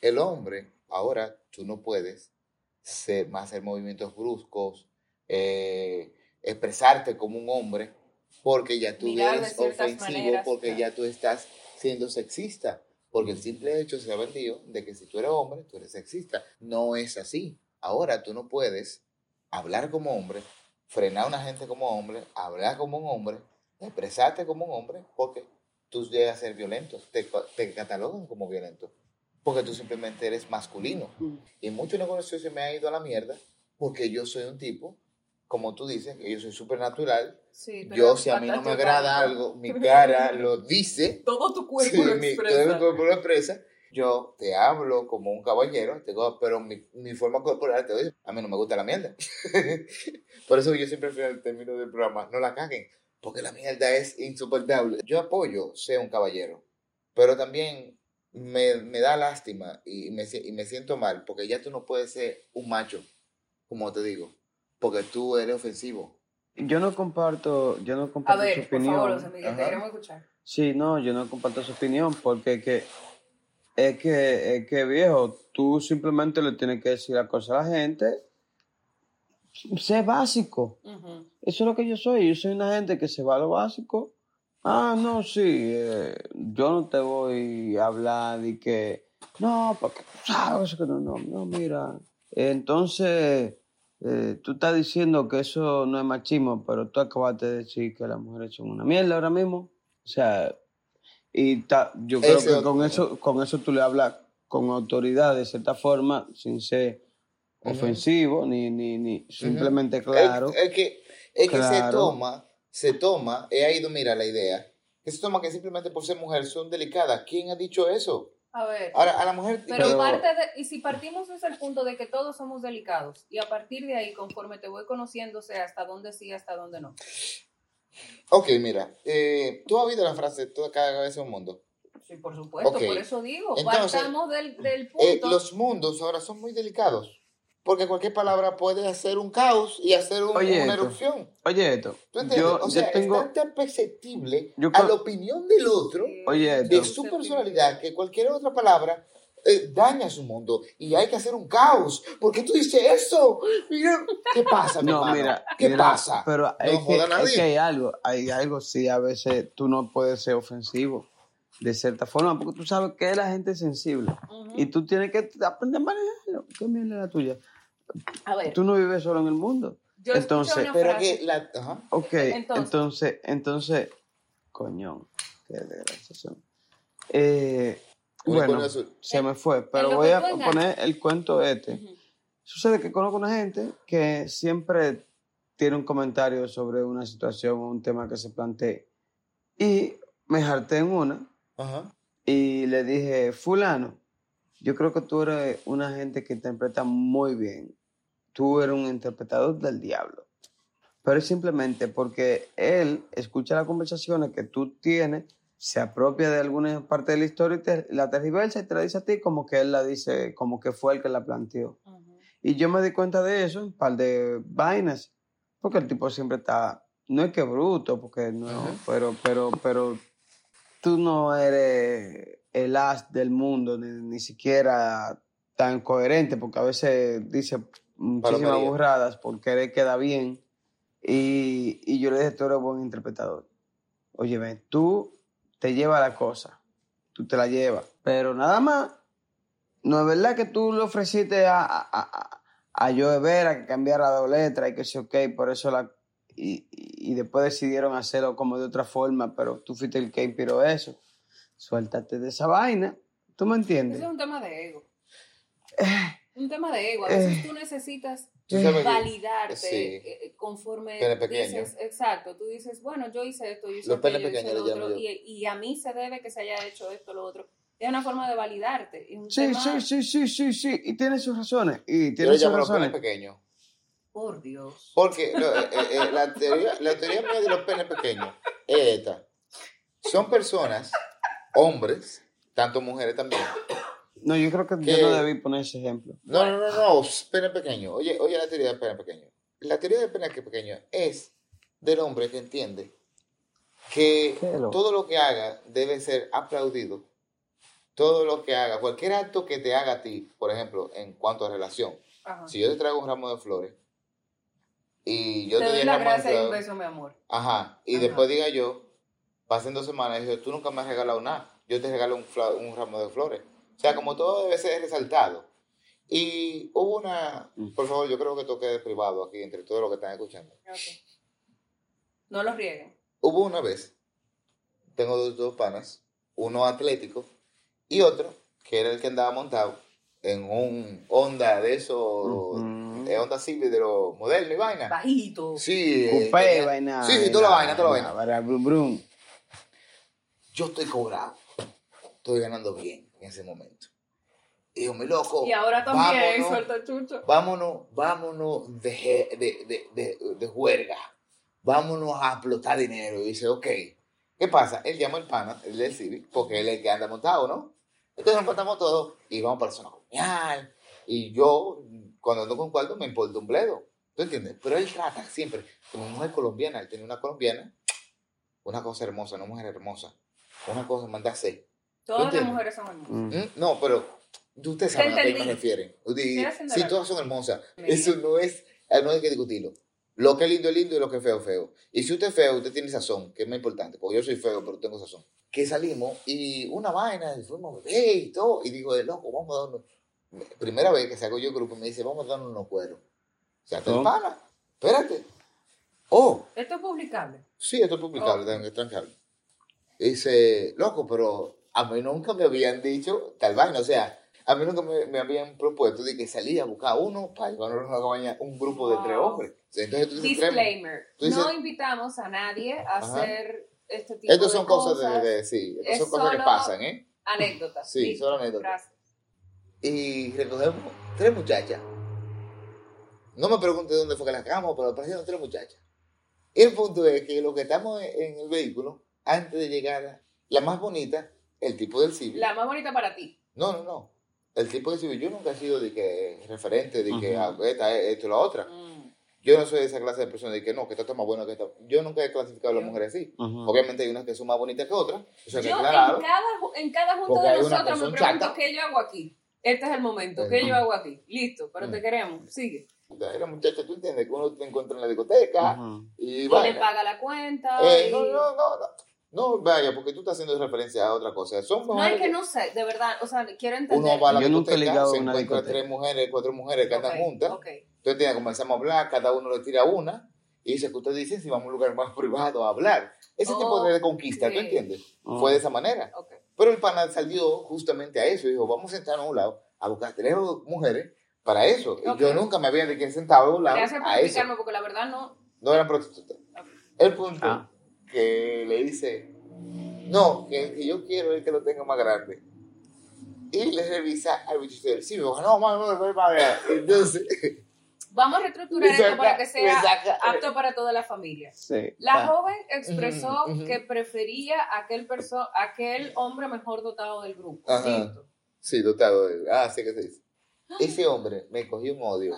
El hombre, ahora tú no puedes ser, más hacer movimientos bruscos, eh, expresarte como un hombre, porque ya tú Mirar eres ofensivo, maneras, porque claro. ya tú estás siendo sexista. Porque el simple hecho se ha vendido de que si tú eres hombre, tú eres sexista. No es así. Ahora tú no puedes hablar como hombre, frenar a una gente como hombre, hablar como un hombre, expresarte como un hombre, porque tú llegas a ser violento, te, te catalogan como violento, porque tú simplemente eres masculino. Mm, Y mucho negocio se me ha ido a la mierda, porque yo soy un tipo, como tú dices, que yo soy supernatural. Sí, Yo, si a mí no me agrada algo, mi cara (laughs) lo dice, Todo tu cuerpo Sí, lo mi- expresa. todo mi cuerpo lo expresa. Yo te hablo como un caballero, te digo, pero mi, mi forma corporal te dice, a mí no me gusta la mierda. (laughs) Por eso yo siempre al final término del programa, no la caguen, porque la mierda es insoportable. Yo apoyo ser un caballero, pero también me, me da lástima y me, y me siento mal, porque ya tú no puedes ser un macho, como te digo, porque tú eres ofensivo. Yo no comparto, yo no A comparto su ver, por opinión. favor, José Miguel, te queremos escuchar. Sí, no, yo no comparto su opinión porque que, es que, es que viejo, tú simplemente le tienes que decir la cosa a la gente sé básico. Eso es lo que yo soy. Yo soy una gente que se va a lo básico. Ah, no, sí. eh, yo no te voy a hablar de que. No, porque tú sabes que no, no, no, mira. Entonces, eh, tú estás diciendo que eso no es machismo, pero tú acabaste de decir que las mujeres son una mierda ahora mismo. O sea, y ta- yo creo Ese que con eso, con eso tú le hablas con autoridad de cierta forma, sin ser ofensivo, ni, ni, ni simplemente claro. Es, es que, es que se toma, se toma, he ido, mira la idea, que se toma que simplemente por ser mujer son delicadas. ¿Quién ha dicho eso? A ver. Ahora, a la mujer... Pero, Pero- parte de, y si partimos desde el punto de que todos somos delicados, y a partir de ahí, conforme te voy conociendo, sé hasta dónde sí, hasta dónde no. Ok, mira, eh, tú has oído la frase, toda cada cabeza es un mundo. Sí, por supuesto, Ok. por eso digo, Entonces, partamos del, del punto. Eh, los mundos ahora son muy delicados, porque cualquier palabra puede hacer un caos y hacer un- Oye, una esto. erupción. Oye, esto, ¿Tú entiendes? yo, o yo sea, tengo, es tan perceptible yo a la opinión del otro Oye, de su personalidad que cualquier otra palabra eh, daña su mundo y hay que hacer un caos. ¿Por qué tú dices eso? Mira, ¿qué pasa, mi No, hermano? mira, ¿Qué mira, pasa? Pero No es, que, es hay algo, hay algo, sí, a veces tú no puedes ser ofensivo de cierta forma, porque tú sabes que la gente es sensible y tú tienes que aprender a manejarlo. ¿Qué mierda es la tuya? A ver, Tú no vives solo en el mundo. yo entonces, una Pero frase- que la... Ajá. Ok, Entonces. entonces, entonces, coñón, qué desgracia son. Eh, bueno, azul. se me fue, pero voy a poner el cuento este. Sucede que conozco una gente que siempre tiene un comentario sobre una situación o un tema que se plantee. Y me harté en una Ajá. y le dije, fulano, yo creo que tú eres una gente que interpreta muy bien. Tú eres un interpretador del diablo. Pero es simplemente porque él escucha las conversaciones que tú tienes, se apropia de alguna parte de la historia y te, la tergiversa y te la dice a ti como que él la dice, como que fue el que la planteó. Y yo me di cuenta de eso, un par de vainas, porque el tipo siempre está, no es que bruto, porque no, pero, pero, pero tú no eres el as del mundo, ni, ni siquiera tan coherente, porque a veces dice muchísimas Palomería. burradas por querer quedar bien. Y, y yo le dije, tú eres buen interpretador. Oye, ven, tú te llevas la cosa, tú te la llevas, pero nada más no es verdad que tú le ofreciste a, a, a, a Joe Vera que cambiara dos letras y que sí, ok, por eso la... Y, y después decidieron hacerlo como de otra forma, pero tú fuiste el que inspiró eso. Suéltate de esa vaina. ¿Tú me Ese entiendes? es un tema de ego. Eh, Un tema de ego. A veces Eh. tú necesitas Tú que- validarte sí. eh, conforme dices, exacto, tú dices, bueno, yo hice esto, yo hice Los aquello, yo hice pequeños lo otro, yo. y, y a mí se debe que se haya hecho esto, lo otro. Es una forma de validarte. Es un sí, tema- sí, sí, sí, sí, sí. Y tiene sus razones. Y Yo tiene le sus razones. pequeños. Por Dios. Porque lo- eh, eh, la, teoría, la teoría mía de los penes pequeños es esta. Son personas, hombres, tanto mujeres también. No, yo creo que yo no debí poner ese ejemplo. No, no, no, no, pene pequeño. Oye, oye la teoría del pene pequeño. La teoría del pene pequeño es del hombre que entiende que todo lo que haga debe ser aplaudido. Todo lo que haga, cualquier acto que te haga a ti, por ejemplo, en cuanto a relación. Ajá. Si yo te traigo un ramo de flores y yo te te, doy la gracia y un beso, mi amor. Ajá. Y Ajá. después diga yo, pasen dos semanas y digo, tú nunca me has regalado nada. Yo te regalo un, un ramo de flores. O sea, como todo debe ser resaltado. Y hubo una, por favor, yo creo que toque de privado aquí entre todos los que están escuchando. No los rieguen. Hubo una vez, tengo dos, dos panas, uno atlético y otro que era el que andaba montado en un Honda de esos, Ujú. eh, Honda Civic de los modernos y vaina. Bajito. Sí, eh, Coupé, tenía- vaina. Sí, sí, toda la vaina, toda la vaina. vaina. Brum, brum. yo estoy cobrado, estoy ganando bien en ese momento. Y digo, mi loco, Y ahora también, vámonos, suelta chucho. vámonos, vámonos de, de, de, de, de juerga, vámonos a explotar dinero. Y dice, ok, ¿qué pasa? Él llama al pana, el del Civic, porque él es el que anda montado, ¿no? Entonces nos montamos todos y vamos para la zona colonial. Y yo, cuando ando con cuarto, me importa un bledo. ¿Tú entiendes? Pero él trata siempre, como mujer colombiana, él tiene una colombiana, una cosa hermosa, una mujer hermosa, una cosa, manda a hacer. Todas las mujeres son hermosas. Mm. ¿Mm? No, pero ustedes saben a qué me refieren. Y- Sí, todas son hermosas. Eso no es eh, no hay que discutirlo. Lo que es lindo es lindo y lo que es feo es feo. Y si usted es feo, usted tiene sazón, que es muy importante, porque yo soy feo, pero tengo sazón. Que salimos y una vaina, y fuimos a beber y todo, y digo, de loco, vamos a darnos. Primera vez que saco yo el grupo, me dice, vamos a darnos unos cueros. O sea, te ¿Cómo? pana, espérate. Oh, Esto es publicable. Sí, esto es publicable, también, es trancable. Dice, loco, pero a mí nunca me habían dicho tal vaina. O sea, a mí nunca me, me habían propuesto de que salía a buscar uno para llevar una cabaña, un grupo de tres hombres. Entonces tú dices, Disclaimer. Tú dices- no invitamos a nadie a Ajá. hacer este tipo Estos de son cosas de, de- sí, estas Es son cosas que solo- pasan, ¿eh? Anécdotas. Sí, son anécdotas. Gracias. Y recogemos tres muchachas. No me pregunte dónde fue que las sacamos, pero aparecieron tres muchachas. Y el punto es que lo que estamos en el vehículo, antes de llegar, la más bonita, el tipo del civil. La más bonita para ti. No, no, no. El tipo de civil, yo nunca he sido de que referente, de que ah, esta, esto, la otra. Mm. Yo no soy de esa clase de persona de que no, que esta está más buena que esta. Yo nunca he clasificado a las mujeres así. Obviamente hay unas que son más bonitas que otras. Eso Yo en cada, en cada junta de nosotros me pregunto qué yo hago aquí. Este es el momento. ¿Qué yo hago aquí? Listo, pero te Mm. queremos. Sigue. Era muchacha, tú entiendes, que uno te encuentra en la discoteca y Y le paga la cuenta. Eh, y- no, no, no, no. No, vaya, porque tú estás haciendo referencia a otra cosa. Son No, es que no sé, de verdad. O sea, quiero entender. Uno va a la Yo nunca he ligado se a una encuentra discoteca. tres mujeres, cuatro mujeres que andan juntas. ok. Entonces tiene, comenzamos a hablar, cada uno le tira una y dice que ustedes dicen si vamos a un lugar más privado a hablar. Ese tipo de conquista, ¿tú Ok. entiendes? Ujú. Fue de esa manera. ok. Pero el pana salió justamente a eso. Dijo, vamos a sentarnos a un lado a buscar tres mujeres para eso. Y yo nunca me había de que sentado a un lado Gracias por a eso. explicarme porque la verdad no. No eran prostitutas. El punto Ah. Que le dice, no, que el que yo quiero es el que lo tenga más grande. Y le revisa al bicho y dice, sí, me dijo, no, no, no, no, no, (laughs) no. Entonces, Vamos a reestructurar esto para que sea saca- apto para toda la familia. Sí. La Ah. joven expresó Ujú, ujú. que prefería aquel, perso aquel hombre mejor dotado del grupo. Ajá. Sí, dotado de Ah, sí que se dice. Ese hombre me cogió un odio.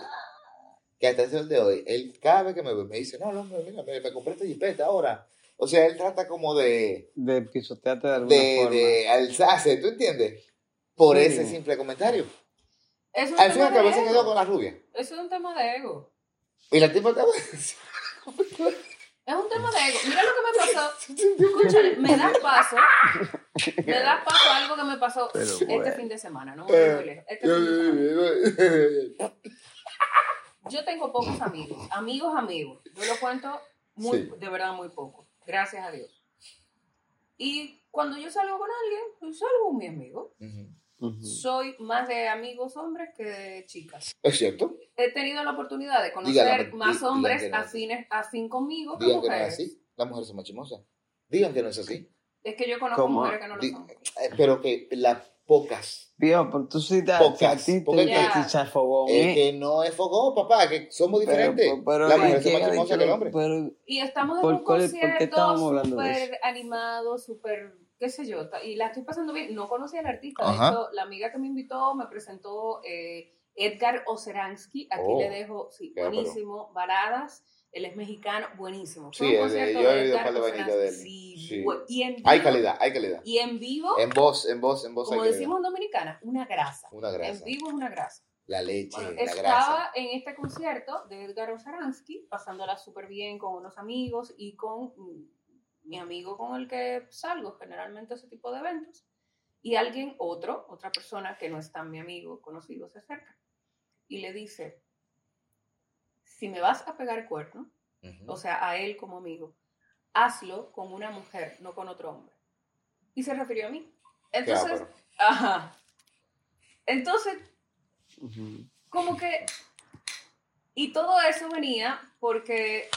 Que hasta el de hoy, él cada vez que me ve me dice, no, no, no, mira, me, me compré esta jipeta ahora. O sea, él trata como de, De pisotearte de alguna de, forma. de alzarse, ¿tú entiendes? Por Sí. ese simple comentario. Es un Al fin y tema al cabo, de se quedó con la rubia. Eso es un tema de ego. Y la tipa estaba... Es un tema de ego. Mira lo que me pasó. (laughs) Escúchale, me da paso. Me da paso a algo que me pasó Pero este bueno. fin de semana. No me voy muy lejos. Este fin de semana. Sí, Yo tengo pocos amigos. Amigos, amigos. Yo lo cuento muy, Sí. de verdad muy poco. Gracias a Dios. Y cuando yo salgo con alguien, pues salgo con mi amigo. Soy más de amigos hombres que de chicas. ¿Es cierto? He tenido la oportunidad de conocer más hombres no. afines, afín conmigo que Digan que no es mujeres. así. Las mujeres son más chismosas. Digan que no es así. Es que yo conozco ¿Cómo? mujeres que no lo son. eh, pero que las pocas. Viejo, pero tú sí te, Pocas, te porque ya- te echas fogón, Es ¿eh? que no es foco, papá, que somos diferentes. Pero, pero, las ¿y mujeres son quién más dicho que el hombre. pero- Y estamos en ¿Por un concierto súper animado, súper, qué sé yo, y la estoy pasando bien. No conocí al artista, Ajá. de hecho, la amiga que me invitó me presentó eh, Edgar Oceransky, aquí Oh, le dejo, sí, buenísimo, Baladas, él es mexicano, buenísimo. Sí, Fue un es de- yo he oído un par de de él. Sí, Sí. y en Hay vivo- calidad, hay calidad. Y en vivo, En voz, en voz, en voz como hay decimos en Dominicana, una grasa. Una En grasa. vivo es una grasa. La leche, la Estaba grasa. en este concierto de Edgar Oceransky, pasándola súper bien con unos amigos y con mi amigo con el que salgo generalmente a ese tipo de eventos. Y alguien, otro, otra persona que no es tan mi amigo, conocido, se acerca y le dice, si me vas a pegar cuerno, Ujú. o sea, a él como amigo, hazlo con una mujer, no con otro hombre. Y se refirió a mí. Entonces, ajá. Entonces, Ujú. como que... Y todo eso venía porque,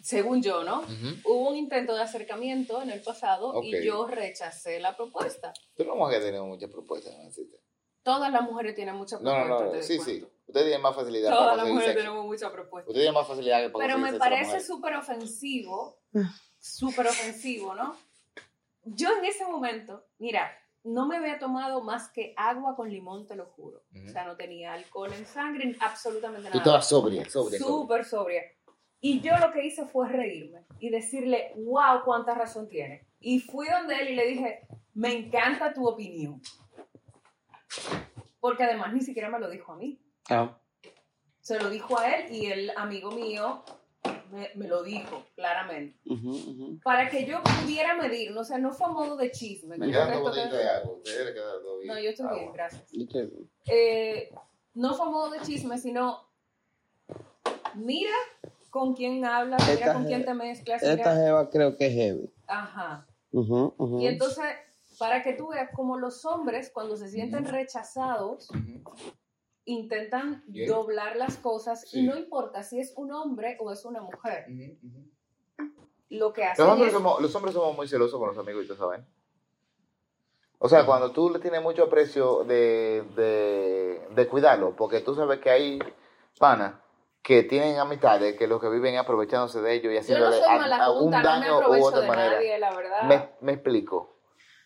según yo, ¿no? Ujú. Hubo un intento de acercamiento en el pasado Ok. y yo rechacé la propuesta. Tú no vas a tener muchas propuestas, Nancy. Todas las mujeres tienen muchas No, no, propuestas. no. te Sí, cuento. sí. Ustedes tienen más facilidad Todas para las mujeres tenemos muchas propuestas. Ustedes tienen más facilidad que para Pero me parece súper ofensivo, súper ofensivo, ¿no? Yo en ese momento, mira, no me había tomado más que agua con limón, te lo juro. Ujú. O sea, no tenía alcohol en sangre, absolutamente Tú nada. estabas sobria, sobria, sobria. Súper sobria. Y yo lo que hice fue reírme y decirle, wow, cuánta razón tiene. Y fui donde él y le dije, me encanta tu opinión. Porque además ni siquiera me lo dijo a mí. Ah, se lo dijo a él y el amigo mío me, me lo dijo claramente. Para que yo pudiera medir, no, o sea, no fue a modo de chisme. Me Yo que-. No, yo estoy Ah, bien, bueno. gracias. Bien. Eh, no fue a modo de chisme, sino mira con quién hablas, mira Esta con quién te mezclas. Esta jeva creo que es heavy. Ajá. Y entonces, para que tú veas como los hombres, cuando se sienten rechazados. Intentan Bien. doblar las cosas Sí. y no importa si es un hombre o es una mujer. Lo que hacen Los hombres, es... somos, los hombres somos muy celosos con los amigos, ¿y tú sabes? O sea, cuando tú le tienes mucho aprecio de, de, de cuidarlo, porque tú sabes que hay panas que tienen amistades que lo que viven aprovechándose de ellos y no haciéndole no me daño u aprovecho otra de manera. nadie, la verdad. Me, me explico.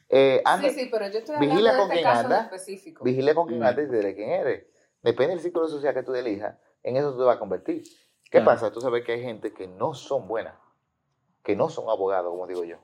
Eh, anda- sí, sí, pero yo estoy hablando vigila de con este quién caso en anda, específico. Vigile con quién Mm. antes y de quién eres. Depende del círculo social que tú elijas, en eso tú te vas a convertir. ¿Qué Claro. pasa? Tú sabes que hay gente que no son buenas, que no son abogados, como digo yo.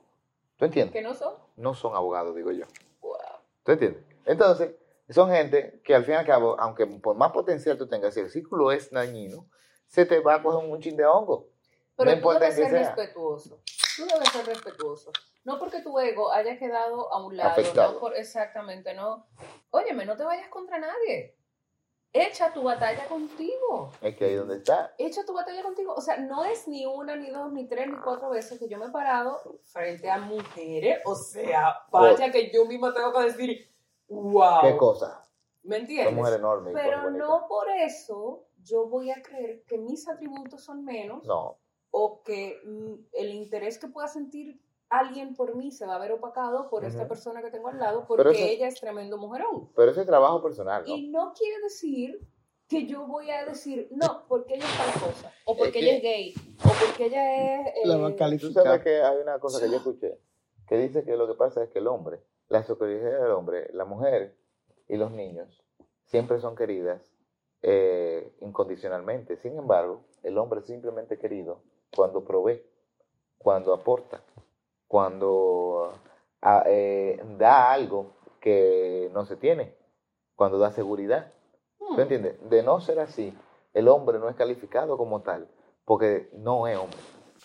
¿Tú entiendes? ¿Que no son? No son abogados, digo yo. Wow. ¿Tú entiendes? Entonces, son gente que al fin y al cabo, aunque por más potencial tú tengas, si el círculo es dañino, se te va a coger un chin de hongo. Pero no tú importa debes ser sea. respetuoso. Tú debes ser respetuoso. No porque tu ego haya quedado a un lado, Afectado. no por exactamente, no. Óyeme, no te vayas contra nadie. Echa tu batalla contigo. Es que ahí donde está. Echa tu batalla contigo. O sea, no es ni una, ni dos, ni tres, ni cuatro veces que yo me he parado frente a mujeres. O sea, vaya que yo misma tengo que decir, wow. ¿Qué cosa? ¿Me entiendes? mujeres enormes. y Pero no por eso yo voy a creer que mis atributos son menos No. o que mm, el interés que pueda sentir alguien por mí se va a ver opacado por esta Ujú. persona que tengo al lado porque eso- ella es tremendo mujerón. Pero ese es trabajo personal, ¿no? Y no quiere decir que yo voy a decir, no, porque ella es tal cosa, o porque que- ella es gay, o porque ella es... (laughs) La eh, Tú calificar. sabes que hay una cosa que yo escuché, que dice que lo que pasa es que el hombre, la superioridad del hombre, la mujer y los niños siempre son queridas eh, incondicionalmente. Sin embargo, el hombre es simplemente querido cuando provee, cuando aporta, cuando ah, eh, da algo que no se tiene, cuando da seguridad. hmm, ¿Tú entiendes? De no ser así, el hombre no es calificado como tal, porque no es hombre.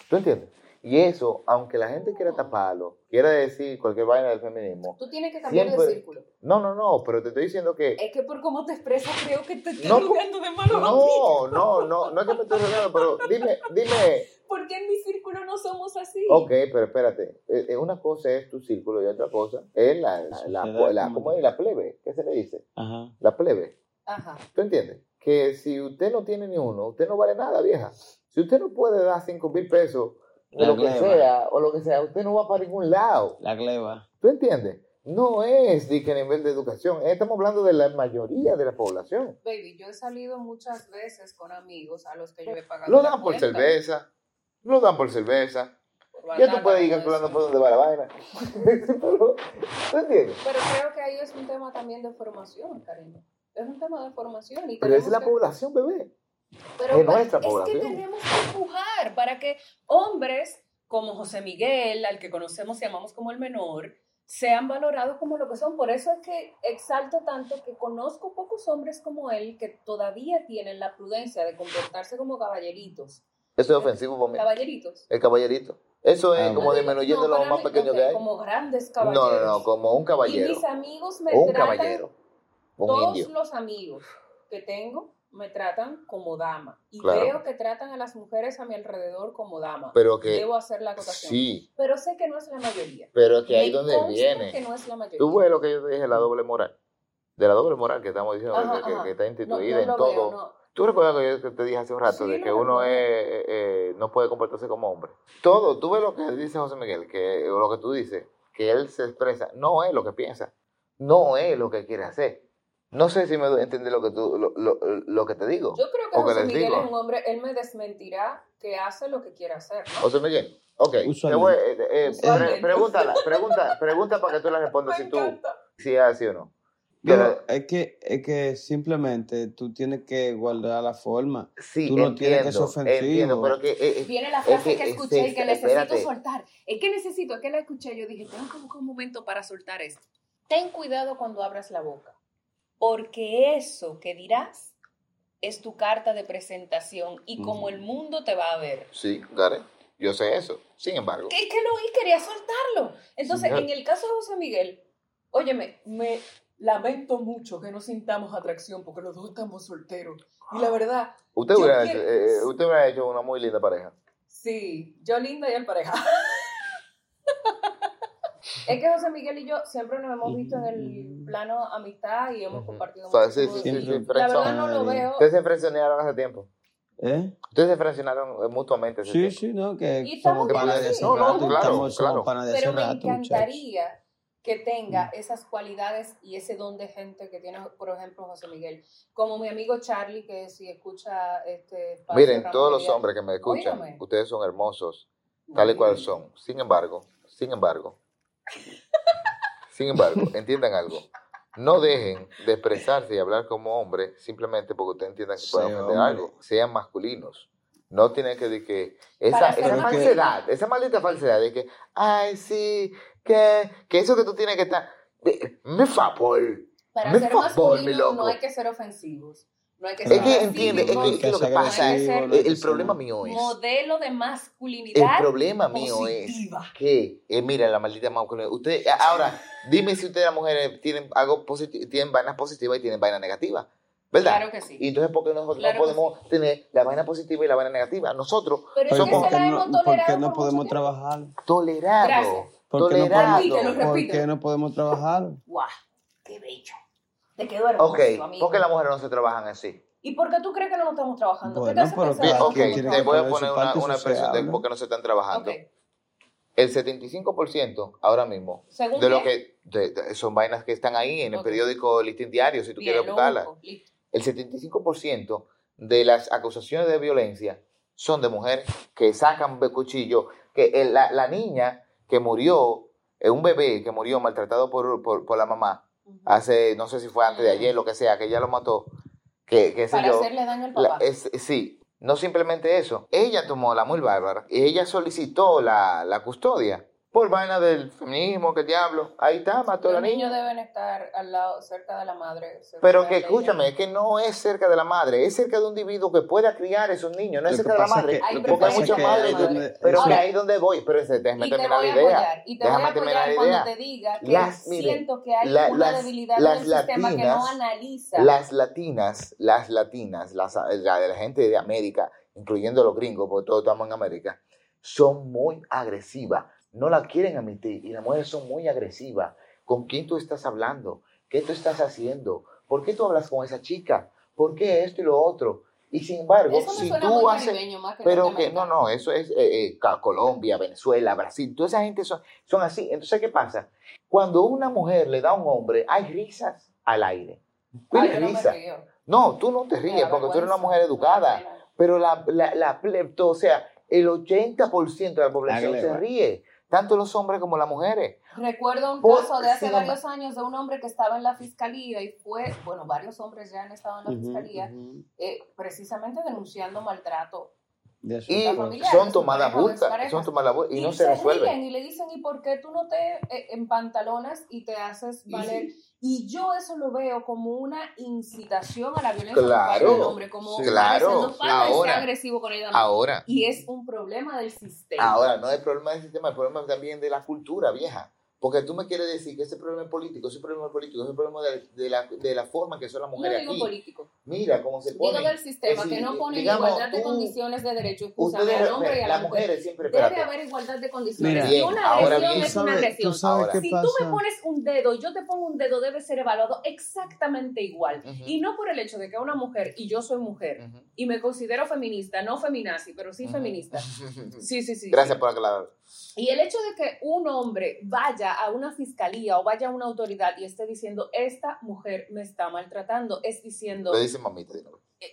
¿Tú entiendes? Y eso, aunque la gente quiera taparlo, quiera decir cualquier vaina del feminismo, Tú tienes que cambiar Siempre- de círculo. no, no, no, pero te estoy diciendo que Es que por cómo te expresas creo que te estoy No, jugando de mí. no, no, no, no es que me estoy regalando, pero dime, dime, Porque en mi círculo no somos así. ok, pero espérate, eh, eh, una cosa es tu círculo y otra cosa es la, la, la, ¿cómo es? La plebe, ¿qué se le dice? Ajá. La plebe. Ajá. ¿Tú entiendes? Que si usted no tiene ni uno, usted no vale nada, vieja. Si usted no puede dar cinco mil pesos La lo que gleba. sea, o lo que sea, usted no va para ningún lado. La gleba. ¿Tú entiendes? No es de que a nivel de educación, eh, estamos hablando de la mayoría de la población. Baby, yo he salido muchas veces con amigos a los que yo he pagado. Lo la dan por cuenta. cerveza, lo dan por cerveza. Por Ya tú puedes ir calculando por dónde va la vaina. (laughs) Pero, ¿Tú entiendes? Pero creo que ahí es un tema también de formación, cariño. Es un tema de formación. Y Pero es la que- población, bebé. Pero es pa- nuestra es población. que tenemos que empujar para que hombres como José Miguel, al que conocemos y llamamos como el menor, sean valorados como lo que son. Por eso es que exalto tanto que conozco pocos hombres como él que todavía tienen la prudencia de comportarse como caballeritos. Eso es ofensivo para mí. Caballeritos. El caballerito. Eso es Ah, como disminuyendo No, lo más pequeño ok, que hay. Como grandes No, caballeros. no, no, como un Y caballero. mis amigos me un tratan caballero. Un todos indio. los amigos que tengo me tratan como dama. Y Claro. veo que tratan a las mujeres a mi alrededor como dama. Pero que Debo hacer la acotación. sí, Pero sé que no es la mayoría. pero que ahí donde viene. que no es la mayoría. Tú ves lo que yo te dije, la doble moral. De la doble moral que estamos diciendo, Ajá, que, que- ajá. que está instituida no en lo todo. veo, no. Tú recuerdas que yo te dije hace un rato Sí, de lo que uno es, eh, eh, no puede comportarse como hombre. Todo, tú ves lo que dice José Miguel, que, o lo que tú dices, que él se expresa, no es lo que piensa, no es lo que quiere hacer. No sé si me entender lo que, tú, lo, lo- lo que te digo. Yo creo que que José Miguel digo. es un hombre, él me desmentirá que hace lo que quiere hacer, ¿no? José Miguel, ok, te Usualmente. voy, eh, eh, pre- Usualmente. pregúntala, pregunta, pregunta para que tú la respondas (laughs) Me si tú, si es así o no. Pero- es que, es que simplemente tú tienes que guardar la forma. Sí, Tú no tienes que ser entiendo, ofensivo. entiendo, pero que... eh, eh, Viene la Es frase que- que, es- escuché y es- que necesito espérate. soltar. Es que necesito, es que la escuché. Yo dije, tengo que buscar un momento para soltar esto. Ten cuidado cuando abras la boca. Porque eso que dirás es tu carta de presentación y como el mundo te va a ver. Sí, Gare, yo sé eso. Sin embargo, Es que lo oí, quería soltarlo. Entonces, Sí. en el caso de José Miguel, óyeme, me lamento mucho que no sintamos atracción porque los dos estamos solteros. Y la verdad, usted hubiera, quiero- eh, usted hubiera hecho una muy linda pareja. sí, yo linda y el pareja. (laughs) es que José Miguel y yo siempre nos hemos visto en el plano amistad y hemos compartido O sea, muchísimo sí, sí, sí, sí, La verdad friendzone. no lo veo. Ustedes se frencionaron hace tiempo. ¿Eh? Ustedes se frencionaron eh, mutuamente Sí, tiempo. sí, ¿no? Que somos panas de no, rato, claro, estamos- somos claro. panas de Pero me encantaría que tenga esas cualidades y ese don de gente que tiene, por ejemplo, José Miguel. Como mi amigo Charlie, que si escucha este Miren, Ramón todos los hombres que me escuchan, ustedes son hermosos, tal y cual son. Sin embargo, sin embargo, sin embargo, entiendan algo. No dejen de expresarse y hablar como hombres simplemente porque ustedes entiendan que pueden ofender algo. Sean masculinos. No tienen que decir que esa, esa falsedad, esa maldita falsedad de que, ay, sí, que, que eso que tú tienes que estar. de- Me favor. Para Me ser favor, mi masculino loco. no hay que ser ofensivos. No hay que Es que entiende, es que, agresivos, es que lo que pasa no el, el problema mío es. modelo de El masculinidad problema mío es positiva. que, eh, mira, la maldita masculinidad. Usted, ahora, dime si ustedes las mujeres tienen algo positivo, tienen vainas positivas y tienen vainas negativas, ¿verdad? Claro que sí. Y entonces, ¿por qué nosotros Claro no podemos tener la vaina positiva y la vaina negativa? Nosotros, Pero es Pero que somos ¿por qué no, por tolerado qué no por podemos trabajar? tolerados. Gracias. ¿Por qué no Tolerado. Repítelo, ¿Por qué no podemos trabajar? ¡Guau! ¡Qué bello! Te quedó hermoso, Ok, amigo. ¿por qué las mujeres no se trabajan así? ¿Y por qué tú crees que no lo estamos trabajando? ¿Qué te Bueno, hace pero pensar ok, te que voy a poner una, una expresión de por qué no se están trabajando. Ok. El 75% ahora mismo ¿Según de lo qué? que de- de- son vainas que están ahí en el periódico Listín Diario, si tú Bien, quieres lo buscarlas. busco. Listo. el 75% de las acusaciones de violencia son de mujeres que sacan de cuchillo, que el- la, la niña que murió, eh, un bebé que murió maltratado por, por, por la mamá. Hace, no sé si fue antes de ayer, lo que sea, que ella lo mató, que, que Para yo, hacerle daño al la- papá. es- sí, no simplemente eso, ella tomó la muy bárbara. Y ella solicitó la, la custodia por vaina del feminismo, que diablo, ahí está, mató a la Los niña. niños deben estar al lado, cerca de la madre. Pero que escúchame, es que no es cerca de la madre, es cerca de un individuo que pueda criar a esos niños, no es cerca de la madre. que- porque hay muchas madres, pero Ahora- que ahí donde voy, pero déjame te terminar la idea. apoyar. Y te voy a Déjame terminar la cuando idea. te diga que Las- mire, siento que hay la- una las- debilidad las en el sistema que no analiza. Las latinas, las latinas, las, la de la gente de América, incluyendo los gringos, porque todos estamos en América, son muy agresivas. No la quieren admitir y las mujeres son muy agresivas. ¿Con quién tú estás hablando? ¿Qué tú estás haciendo? ¿Por qué tú hablas con esa chica? ¿Por qué esto y lo otro? Y sin embargo, Eso me si suena tú muy haces... caribeño más que Pero que no, no, eso es eh, eh, Colombia, Venezuela, Brasil, toda esa gente son, son así. Entonces, ¿qué pasa? Cuando una mujer le da a un hombre, hay risas al aire. Ay, Hay yo no tú no te ríes porque tú eres una mujer educada. Pero la, la, la plepto, o sea, el 80% de la población La se ríe, tanto los hombres como las mujeres. Recuerdo un Por- caso de hace varios años de un hombre que estaba en la fiscalía y fue, bueno, varios hombres ya han estado en la Ujú, fiscalía, ujú. eh, precisamente denunciando maltrato. De. Y familia, son tomadas exparejas. son tomadas multas y, no se, se resuelven. y le dicen, ¿y por qué tú no te eh, empantalonas y te haces valer? Y yo eso lo veo como una incitación a la violencia Claro, del hombre, como. Claro, ahora. agresivo con ella. Ahora, Y es un problema del sistema. Ahora, no es problema del sistema, es problema también de la cultura vieja. Porque tú me quieres decir que ese problema es político, ese problema es político, ese problema de, de la, de la forma que son las no mujeres digo aquí. político, Mira cómo se digo ponen. del sistema Es que no pone digamos, igualdad de tú- condiciones de derecho, escúchame, Ustedes, al hombre y a la las mujer. siempre, Debe espérate. haber igualdad de condiciones. Mira, y una ahora agresión bien. es una ¿Sabes- agresión. tú sabes Ahora, qué Si pasa? tú me pones un dedo y yo te pongo un dedo, debe ser evaluado exactamente igual. Y no por el hecho de que una mujer, y yo soy mujer, y me considero feminista, no feminazi, pero sí feminista. (laughs) Sí, sí, sí. Gracias sí. por aclarar. Y el hecho de que un hombre vaya a una fiscalía o vaya a una autoridad y esté diciendo, esta mujer me está maltratando, es diciendo, dice mamita.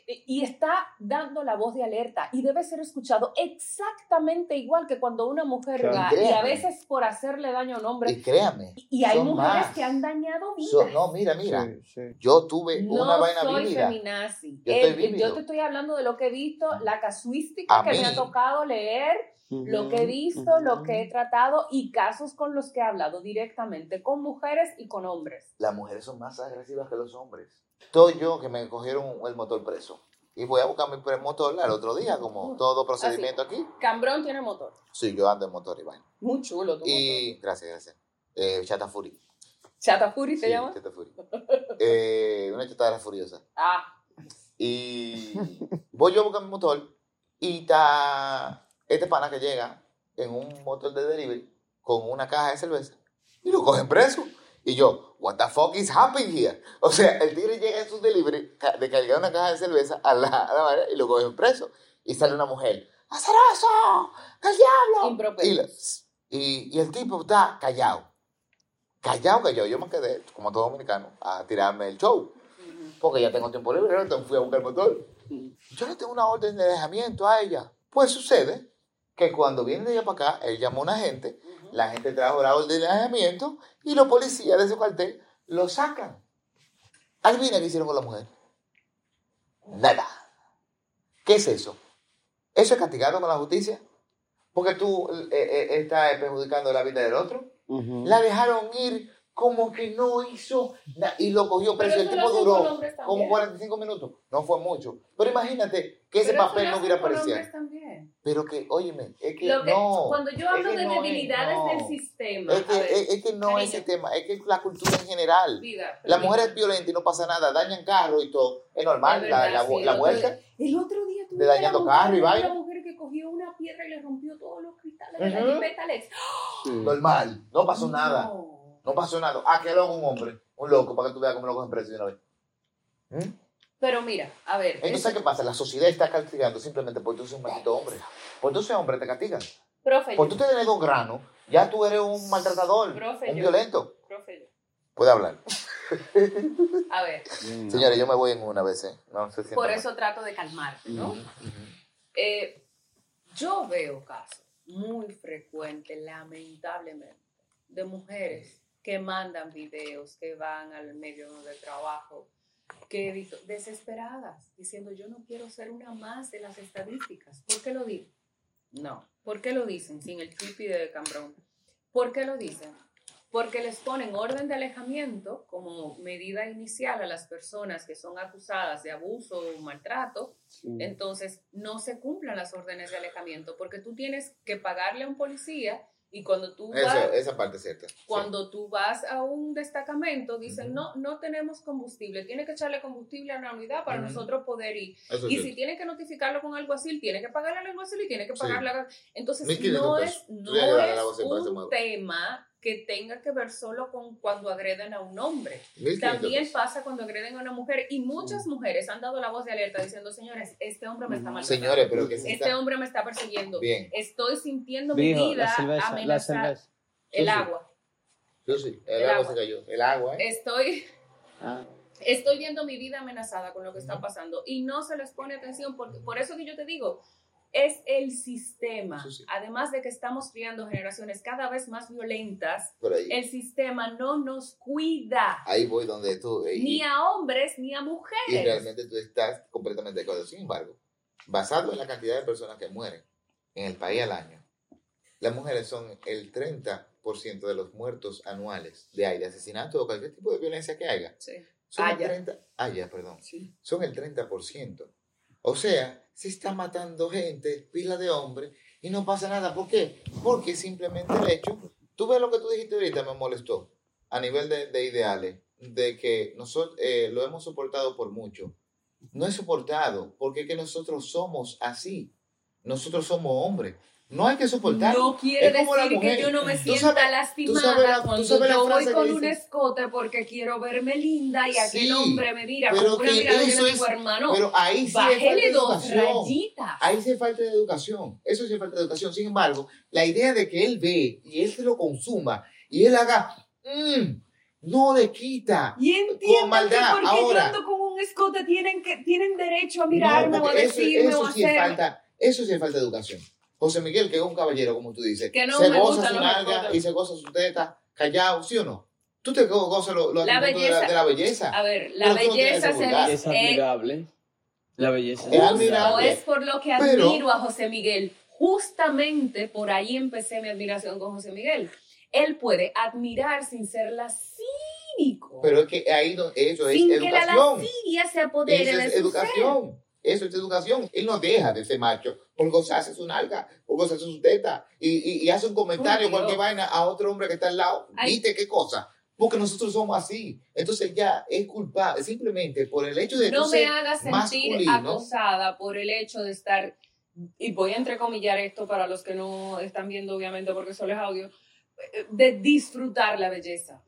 Eh, y está dando la voz de alerta y debe ser escuchado exactamente igual que cuando una mujer va y a veces por hacerle daño a un hombre. Y créame. Y, y hay son mujeres más. que han dañado vidas. so- no, mira, mira. Sí, sí. Yo tuve No una vaina soy feminazi. Yo estoy vívido. yo te estoy hablando de lo que he visto, la casuística A que me ha tocado leer, lo que he visto, lo que he tratado y casos con los que he hablado directamente con mujeres y con hombres. Las mujeres son más agresivas que los hombres. Todo yo que me cogieron el motor preso. y voy a buscar mi motor al otro día, como todo procedimiento aquí. Cambrón tiene motor. Sí, yo ando en motor y vaina. Muy chulo tu motor. Y, gracias, gracias. Eh, chata Fury. ¿Chata Fury se Sí, llama? Chata Fury. Eh, una chatada furiosa. Ah, Y voy yo a buscar mi motor y está este pana que llega en un motor de delivery con una caja de cerveza y lo cogen preso. Y yo, what the fuck is happening here? O sea, el tigre llega en su delivery de cargar una caja de cerveza a la, a la y lo cogen preso. Y sale una mujer, ¡hacer eso! ¡Que el diablo! Y, la- y, y el tipo está callado. Callado, callado. Yo me quedé, como todo dominicano, a tirarme el show. Porque ya tengo tiempo libre, entonces fui a buscar el motor. Yo le tengo una orden de alejamiento a ella. Pues sucede que cuando viene de ella para acá, él llamó a una gente, la gente trajo la orden de alejamiento y los policías de ese cuartel lo sacan. Adivina qué hicieron con la mujer. Nada. ¿Qué es eso? ¿Eso es castigado con la justicia? Porque tú eh, eh, estás perjudicando la vida del otro. La dejaron ir como que no hizo nada y lo cogió Pero preso. El tipo duró como también. 45 minutos. No fue mucho. Pero imagínate que ese Pero papel no hubiera aparecido. Pero que, óyeme, es que, no. cuando yo hablo es que de no es- debilidades no. del sistema, Es que, es, es que no es cariño. ese tema, es que es la cultura en general. vida, La mujer es violenta y no pasa nada, dañan carro y todo. Es normal, Es la, verdad, la, sí, la el otro muerte. día- El otro día tuve De dañando una mujer- carro y vaina. mujer que cogió una piedra y le rompió todos los cristales de la jipeta Alex. Sí. Normal, no pasó nada. No. Pasó nada. Ah, que lo un hombre, un loco, para que tú veas cómo lo cogen preso de una vez. ¿Mm? Pero mira, a ver. Entonces, eso- ¿qué pasa? La sociedad está castigando simplemente porque tú seas un maldito hombre. Por tú seas hombre, te castigan. profe, Por yo, tú tener dos granos, ya tú eres un maltratador, Profe, un yo- violento. profe. Puede hablar. A ver, Bien, ¿no? Señores, yo me voy en una vez, ¿eh? No se por mal. eso trato de calmarte, ¿no? Eh, yo veo casos muy frecuentes, lamentablemente, de mujeres que mandan videos, que van al medio de trabajo, que desesperadas, diciendo yo no quiero ser una más de las estadísticas. ¿Por qué lo digo? No. ¿Por qué lo dicen sin el chipi de Cambrón? ¿Por qué lo dicen? Porque les ponen orden de alejamiento como medida inicial a las personas que son acusadas de abuso o maltrato Sí. entonces no se cumplan las órdenes de alejamiento porque tú tienes que pagarle a un policía y cuando tú vas, esa parte es cierta. sí. cuando tú vas a un destacamento dicen no no tenemos combustible, tiene que echarle combustible a la unidad para nosotros poder ir. Eso Y si tiene que notificarlo con alguacil, tiene que pagarle al alguacil y tiene que Sí. pagarle a... Entonces 1500 no es, no es un tema que tenga que ver solo con cuando agreden a un hombre. 1500 También pesos. pasa cuando agreden a una mujer y muchas mujeres han dado la voz de alerta diciendo, señores, este hombre me está maltratando. Señores, pero que Este está hombre me está persiguiendo. bien. Estoy sintiendo mi Dijo, vida cerveza, la amenazada. El Sí, agua. Yo sí, el, El agua, se cayó. El agua, ¿eh? Estoy, Ah, estoy viendo mi vida amenazada con lo que está pasando y no se les pone atención. Porque, por eso que yo te digo, es el sistema. Sí, sí. Además de que estamos criando generaciones cada vez más violentas, el sistema no nos cuida. Ahí voy donde tú. y- Ni a hombres ni a y mujeres. realmente tú estás completamente de acuerdo. Sin embargo, basado en la cantidad de personas que mueren en el país al año, las mujeres son el 30% de los muertos anuales de de asesinato o cualquier tipo de violencia que haya. Sí. Son el Haya. 30, haya, perdón. Son el 30%. O sea, se está matando gente, pila de hombres, y no pasa nada. ¿Por qué? Porque simplemente el hecho, tú ves lo que tú dijiste ahorita, me molestó, a nivel de, de ideales, de que nosotros lo hemos soportado por mucho. No es soportado, porque es que nosotros somos así. Nosotros somos hombres. No hay que soportar. No quiere Es como la decir mujer. que yo no me sienta sabes- lastimada tú sabes la- tú cuando sabes la yo voy con un escote porque quiero verme linda y aquel Sí, hombre me mira pero con que eso es- hermano, Pero ahí sí falta bájele de dos educación. rayitas. Ahí sí es falta de educación. Eso sí es falta de educación. Sin embargo, la idea de que él ve y él se lo consuma y él haga, mm, no le quita. Y entiendo maldad, que porque ahora. yo con un escote tienen, que, tienen derecho a mirarme No, o a porque eso, decirme eso o a sí es hacer. falta, eso sí es falta de educación. José Miguel, que es un caballero, como tú dices, Que no se goza su nalga y se goza su teta, callado, ¿sí o no? Tú te go- gozas los los La de la, belleza. de la belleza. A ver, la Pero no belleza vulgar. es dice, admirable. La belleza Es admirable. es por lo que Pero- admiro a José Miguel. Justamente por ahí empecé mi admiración con José Miguel. Él puede admirar sin ser lascívico. Pero es que ahí no- eso es sin que la educación. lascivia se apodere Eso de es su educación. Eso es educación. Él no deja de ser macho por gozarse su nalga, por gozarse su teta. Y, y, y hace un comentario, cualquier vaina, a otro hombre que está al lado. Ay. ¿Viste qué cosa? Porque nosotros somos así. Entonces ya es culpable, simplemente por el hecho de no me hagas sentir acosada por el hecho de estar, y voy a entrecomillar esto para los que no están viendo, obviamente, porque solo es audio, de disfrutar la belleza.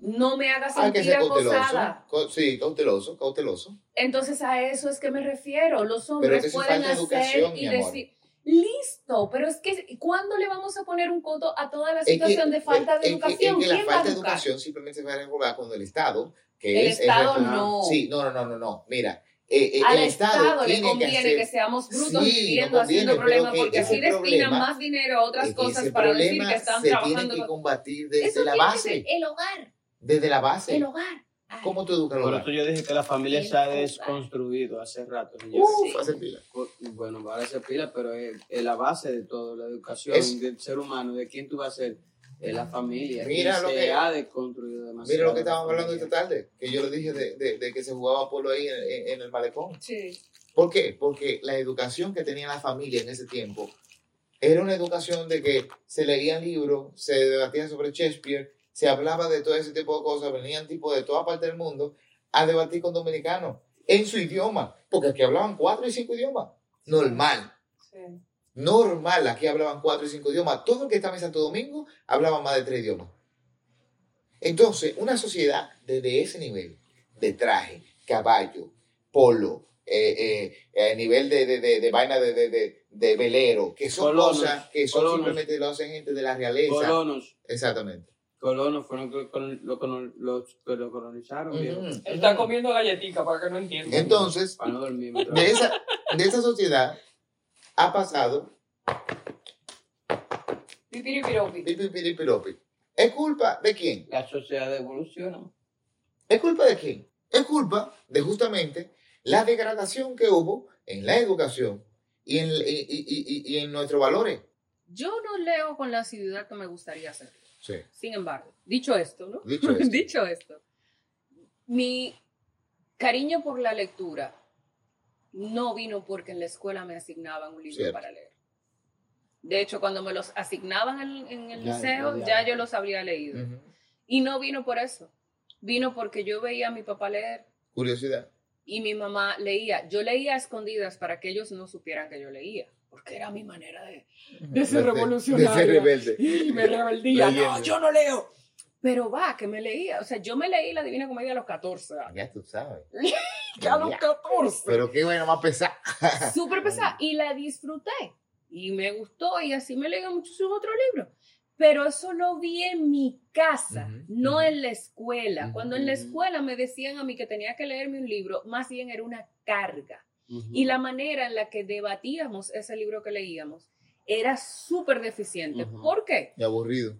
No me hagas que sentir cauteloso. acosada. Co- Sí, cauteloso, cauteloso. Entonces a eso es que me refiero. Los Pero hombres que es pueden hacer educación, y decir, listo, pero es que ¿cuándo le vamos a poner un coto a toda la Es que- situación de falta de es que- educación? es que la ¿Quién va a falta de educación simplemente se va a regular cuando el Estado, que El es Estado responsable- no. Sí, no, no, no, no, no. Mira, eh, eh, Al el Estado, Estado, le que conviene que, hacer seamos brutos Sí, viviendo no haciendo conviene, pero problemas que porque así destinan más dinero a otras que cosas para decir que están se trabajando. tiene que combatir desde Eso la que base, el hogar, desde la base. el hogar. Ay, ¿Cómo tú educas Por hogar? eso yo dije que la familia se ha El desconstruido hace rato. señor. Uf, Sí. hace pila. Por- Bueno, para esa pila, pero es, es la base de todo, la educación Es- del ser humano, de quién tú vas a ser, es la familia. Mira lo se que- ha desconstruido demasiado. Mira lo que estábamos hablando esta tarde, que yo le dije de, de- de que se jugaba polo ahí en, en- en el malecón. Sí. ¿Por qué? Porque la educación que tenía la familia en ese tiempo era una educación de que se leían libros, se debatía sobre Shakespeare, se hablaba de todo ese tipo de cosas, venían tipos de toda parte del mundo a debatir con dominicanos en su idioma, porque aquí hablaban cuatro y cinco idiomas. Normal, sí. normal, aquí hablaban cuatro y cinco idiomas. Todo el que estaba en Santo Domingo hablaba más de tres idiomas. Entonces, una sociedad desde ese nivel, de traje, caballo, polo, eh, eh, a nivel de, de, de, de vaina de, de, de, de velero, que son Colonos, cosas que son colonos. simplemente lo hacen gente de la realeza. Colonos, Exactamente. Colonos fueron los que colon- lo los que lo colonizaron. Él está comiendo galletica para que no entienda. Entonces, Para no dormir. me de esa, de esa sociedad ha pasado Pipiripiropi. pipi, pipi, piropi. ¿Es culpa de quién? La sociedad evoluciona. ¿Es culpa de quién? Es culpa de justamente la degradación que hubo en la educación y en, y, y- y- y en nuestros valores. Yo no leo con la asiduidad que me gustaría hacer. Sí. Sin embargo, dicho esto, ¿no? Dicho (laughs) esto. Dicho esto, mi cariño por la lectura no vino porque en la escuela me asignaban un libro Cierto. para leer. De hecho, cuando me los asignaban en, en el Ya, liceo, ya, ya ya. yo los habría leído. Y no vino por eso. Vino porque yo veía a mi papá leer Curiosidad. y mi mamá leía. Yo leía a escondidas para que ellos no supieran que yo leía. Porque era mi manera de, de ser revolucionaria. De ser rebelde. Y me rebeldía. Leyendo. No, yo no leo. Pero va, que me leía. O sea, yo me leí la Divina Comedia a los 14. Ya tú sabes. (laughs) A los Ya. 14. Pero qué bueno más pesado. (laughs) Súper pesada. Y la disfruté. Y me gustó. Y así me leí muchísimos otros libros. Pero eso lo vi en mi casa, Ujú, no ujú. en la escuela. Ujú, Cuando en la escuela me decían a mí que tenía que leerme un libro, más bien era una carga. Ujú. Y la manera en la que debatíamos ese libro que leíamos era súper deficiente. Ujú. ¿Por qué? Y aburrido.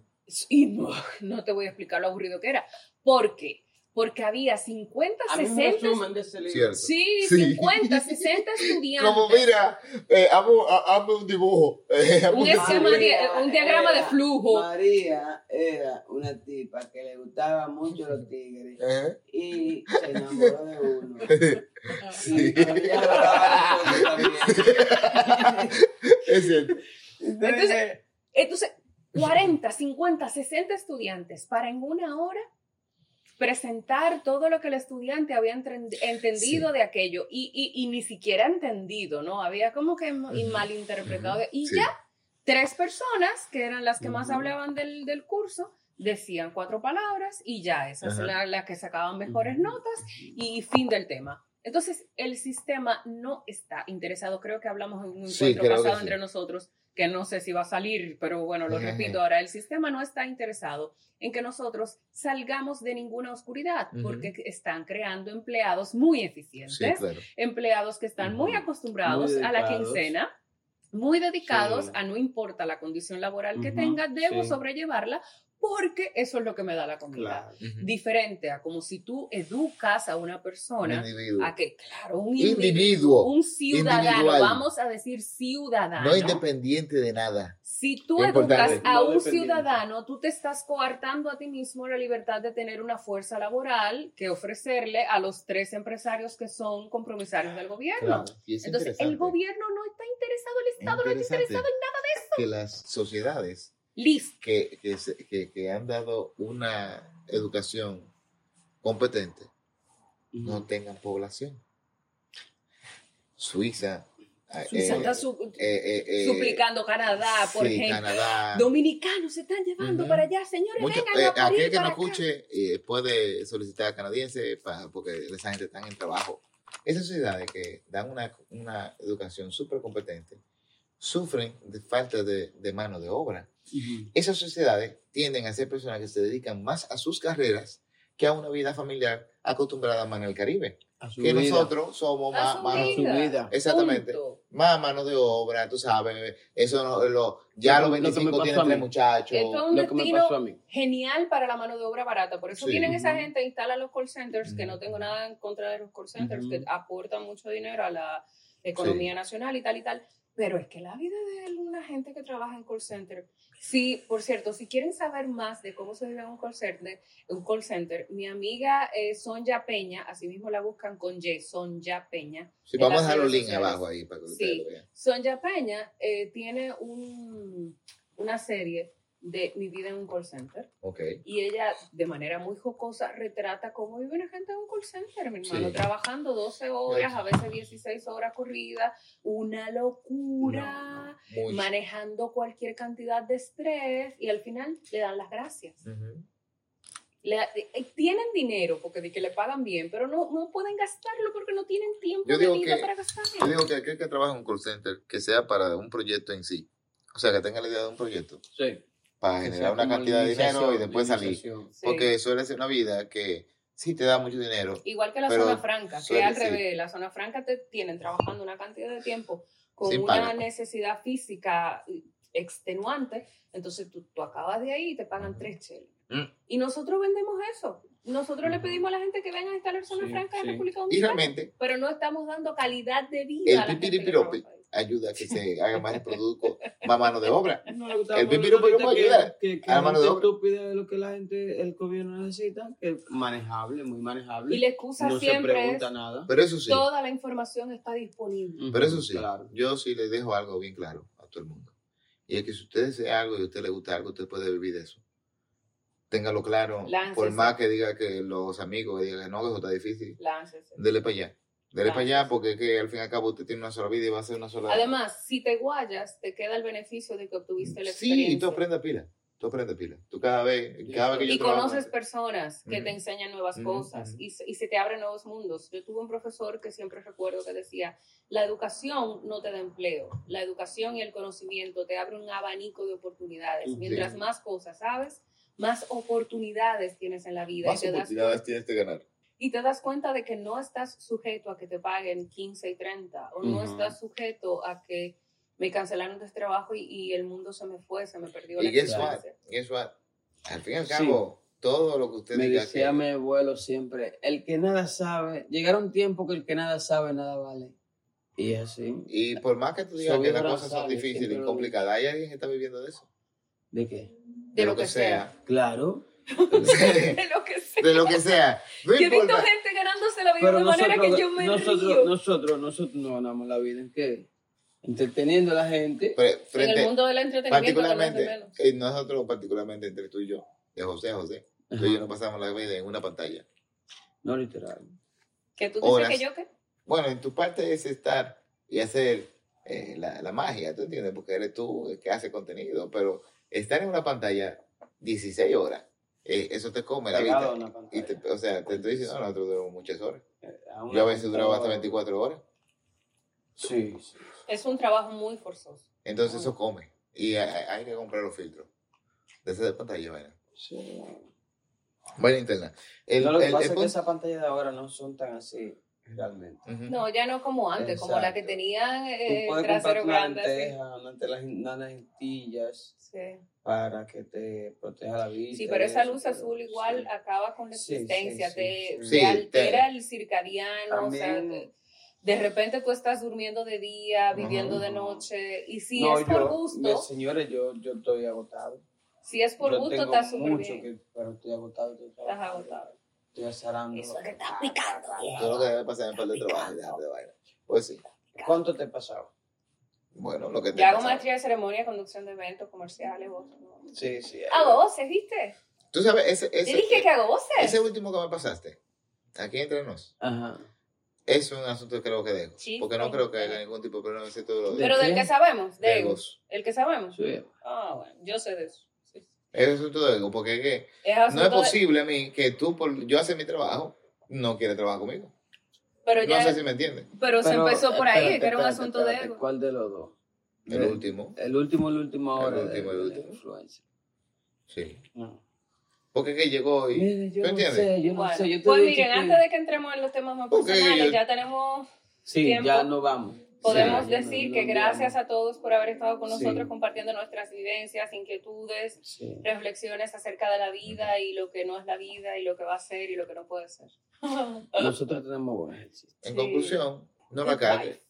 Y no, (laughs) no te voy a explicar lo aburrido que era. ¿Por qué? Porque había 50, A mí un 60. resumen de ese libro. Cierto. Sí, Sí. 50, 60 (laughs) estudiantes. Como mira, eh, hazme, hazme un dibujo. (laughs) eh, Un esquema diagrama de flujo. María era una tipa que le gustaban mucho los tigres (laughs) y se enamoró de uno. Sí. Es cierto. Entonces, entonces, 40, 50, 60 estudiantes para en una hora presentar todo lo que el estudiante había entendido Sí. de aquello y, y- y ni siquiera entendido, ¿no? Había como que y malinterpretado. ujú, y sí. ya, tres personas, que eran las que más hablaban del, del curso, decían cuatro palabras y ya, esas Ajá. eran las que sacaban mejores notas y fin del tema. Entonces, el sistema no está interesado. Creo que hablamos en un encuentro pasado entre nosotros, que no sé si va a salir, pero bueno, lo repito ahora. El sistema no está interesado en que nosotros salgamos de ninguna oscuridad, porque están creando empleados muy eficientes, Sí, claro. empleados que están muy acostumbrados Muy a la quincena, muy dedicados Sí. a no importa la condición laboral que Ujú, tenga, debo sí. sobrellevarla porque eso es lo que me da la comida. Claro. Diferente a como si tú educas a una Un persona individuo. a que, claro, un individuo, Individuo. un ciudadano, individual. vamos a decir ciudadano. No independiente de nada. Si tú educas a No un ciudadano, tú te estás coartando a ti mismo la libertad de tener una fuerza laboral que ofrecerle a los tres empresarios que son compromisarios del gobierno. Claro. Entonces, el gobierno no está interesado, el Estado no está interesado en nada de eso. Que las sociedades Listo. que, que, se- que- que han dado una educación competente no tengan población. Suiza. eh, Suiza eh, está su- eh, eh, eh, suplicando Canadá, por sí, ejemplo. Canadá. Dominicanos se están llevando para allá, señores, Mucho- vengan eh, a aquel que no para escuche eh, puede solicitar a canadiense pa- porque esa gente está en trabajo. Esas sociedades que dan una, una educación súper competente sufren de falta de, de mano de obra. Esas sociedades tienden a ser personas que se dedican más a sus carreras que a una vida familiar acostumbrada más en el Caribe. Que vida. nosotros somos A más, su vida. exactamente, Punto. más mano de obra, tú sabes, eso no, lo, ya Lo los que- lo que me 25 pasó tienen a tres mí. muchachos. Esto es un Lo que me destino pasó a mí. genial para la mano de obra barata. Por eso Sí. vienen esa gente, instalan los call centers, que no tengo nada en contra de los call centers, que aportan mucho dinero a la economía nacional y tal y tal. Pero es que la vida de una gente que trabaja en call center, sí, por cierto, si quieren saber más de cómo se vive en un call center, un call center mi amiga eh, Sonja Peña, así mismo la buscan con Y, Sonja Peña. Sí, vamos a dejar los links abajo ahí para que ustedes Sí. lo vean. Sonja Peña eh, tiene un, una serie de Mi vida en un call center. Ok. Y ella, de manera muy jocosa, retrata cómo vive una gente en un call center, mi hermano, Sí. trabajando 12 horas, a veces 16 horas corridas, una locura, manejando cualquier cantidad de estrés y al final le dan las gracias. Le- eh, tienen dinero porque de que le pagan bien, pero no, no pueden gastarlo porque no tienen tiempo Yo de digo vida que- para Yo gastarlo. digo que aquel que trabaja en un call center, que sea para un proyecto en sí. O sea, que tenga la idea de un proyecto Sí. Para generar una cantidad de dinero y después salir. Sí. Porque suele ser una vida que sí te da mucho dinero. Igual que la Pero zona franca, que al sí. revés, la zona franca te tienen trabajando una cantidad de tiempo con Sin una paga. necesidad física extenuante, entonces tú, tú acabas de ahí y te pagan tres cheles. Mm. Y nosotros vendemos eso. Nosotros le pedimos a la gente que venga a instalar zona Sí, franca en sí. República Y Dominicana, realmente pero no estamos dando calidad de vida El a la gente que ayuda a que se haga más el producto, más mano de obra. (laughs) No, que El ahorita puede que- ayudar que, que a la mano de obra. estúpida es lo que la gente, el gobierno necesita, que es manejable, muy manejable. Y la excusa no se siempre es, pregunta nada. Pero eso sí, toda la información está disponible. pero eso sí, Claro. yo sí le dejo algo bien claro a todo el mundo. Y es que si usted desea algo y a usted le gusta algo, usted puede vivir de eso. Téngalo claro. Láncese. Por más que diga que los amigos digan que no, que eso está difícil, Láncese. dele para allá. Dele para allá porque es que al fin y al cabo usted tiene una sola vida y va a ser una sola Además, si te guayas, te queda el beneficio de que obtuviste la Sí, experiencia. y tú aprendes pila. Tú aprendes pila. Tú cada vez, cada vez que yo y trabajo- conoces personas que Ujú. te enseñan nuevas Ujú, cosas ujú. y, se- y se te abren nuevos mundos. Yo tuve un profesor que siempre recuerdo que decía, la educación no te da empleo, la educación y el conocimiento te abren un abanico de oportunidades. Sí. Mientras más cosas sabes, más oportunidades tienes en la vida Más y, te das, oportunidades tienes de ganar. Y te das cuenta de que no estás sujeto a que te paguen 15 y 30 o no Ujú. estás sujeto a que me cancelaron de este trabajo y, y el mundo se me fue, se me perdió la Y guess what? Guess what? Al fin y al Sí. cabo, todo lo que usted Me diga decía que- mi abuelo siempre, el que nada sabe, llegará un tiempo que el que nada sabe, nada vale. Y así. Y por más que tú digas Soy que las cosas son difíciles y lo complicadas, ¿hay alguien que está viviendo de eso? ¿De qué? De lo que sea. Claro. De lo que sea. de lo que sea. No Yo he visto gente ganándose la vida Pero de manera nosotros, que yo me nosotros, río. nosotros, nosotros no ganamos la vida en qué? Entreteniendo a la gente. Pero en frente, el mundo del entretenimiento, no particularmente, menos. eh, nosotros particularmente entre tú y yo, de José a José, tú y yo Ajá. nos pasamos la vida en una pantalla. No literal. Que tú dices horas. que yo qué. Bueno, en tu parte es estar y hacer eh, la, la magia, ¿tú entiendes? Porque eres tú el que hace contenido, pero estar en una pantalla 16 horas, eh, eso te come la vida. Y te- o sea, te estoy diciendo, nosotros duramos muchas horas. Una Yo a veces duraba hasta computadora. 24 horas. Sí, sí. Es un trabajo muy forzoso. Entonces eso come. Y hay, hay que comprar los filtros. De esa de pantalla, vaina. sí. Vaina interna. El, no, lo que el- pasa el es que esas pantallas de ahora no son tan así realmente. No, ya no como antes, como la que tenían Tú eh, puedes trasero grande. lenteja, unas lentillas Sí. para que te proteja la vista. Sí, pero esa luz pero azul igual sí. acaba con la Sí, sí, existencia, sí, te, sí. te Sí, altera te- el circadiano, o sea, de, repente tú estás durmiendo de día, viviendo de noche, y si No, es por yo- gusto, me- señores, yo, yo estoy agotado. si es por yo gusto, está súper mucho bien. que, pero estoy agotado. Estoy Estás agotado. Estoy azarando. Eso que está picando. Todo lo que debe pasar en par de trabajo, déjate de vaina. Pues sí. ¿Cuánto te pasaba? Bueno, lo que te Yo hago maestría de ceremonia, conducción de eventos comerciales, voz. ¿no? Sí, sí. Hago voces, ¿viste? Tú sabes, ese, Te ese, dije que hago voces. ese último que me pasaste, aquí entre nos, Ajá. es un asunto que creo que dejo. Sí, porque no sí. creo que haya ningún tipo de problema en todo lo de Pero del que sabemos, de de. El que sabemos. Sí. Ah, bueno, yo sé de eso. Es un asunto de ego, porque es que Es no es de- posible a mí que tú, por yo hacer mi trabajo, no quieres trabajar conmigo. pero ya, No sé si me entiendes. pero, se empezó por ahí, espérate, que era un espérate, asunto espérate, de ego. ¿Cuál de los dos? El último, El último, el último El ahora. último, de- el último. influencer. sí. No. Porque que llegó y... Mire, yo ¿Tú no entiendes? sé, yo no Bueno, sé. Yo te pues miren, que- antes de que entremos en los temas más personales, yo- ya tenemos, Sí, tiempo, ya no vamos. Podemos Sí, decir que gracias a todos por haber estado con Sí. nosotros compartiendo nuestras vivencias, inquietudes, Sí. reflexiones acerca de la vida y lo que no es la vida y lo que va a ser y lo que no puede ser. (laughs) Nosotros tenemos buen ejercicio. En Sí. conclusión, no la cagues. life.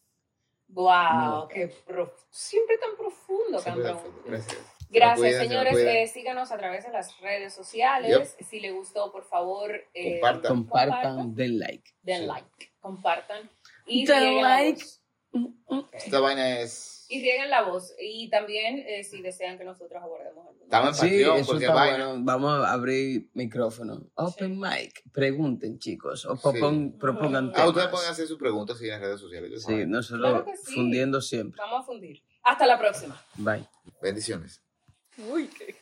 Wow, No. qué prof- siempre tan profundo, Siempre. Gracias. Gracias, cuidan, señores. Eh, síganos a través de las redes sociales. Si les gustó, por favor, eh, Compartan. Compartan, den like. den Sí. like, compartan y Den like. Voz. Esta vaina es... Y rieguen la voz. Y también, eh, si desean que nosotros abordemos algún Estamos en Sí, Patreon, eso está vaina. bueno. Vamos a abrir micrófono. Open mic. Pregunten, chicos. O propon- propongan Ah, ustedes temas. pueden hacer sus preguntas sí, en las redes sociales. Sí, saben. nosotros Claro sí. fundiendo siempre. Vamos a fundir. Hasta la próxima. Bye. Bendiciones. Uy, qué.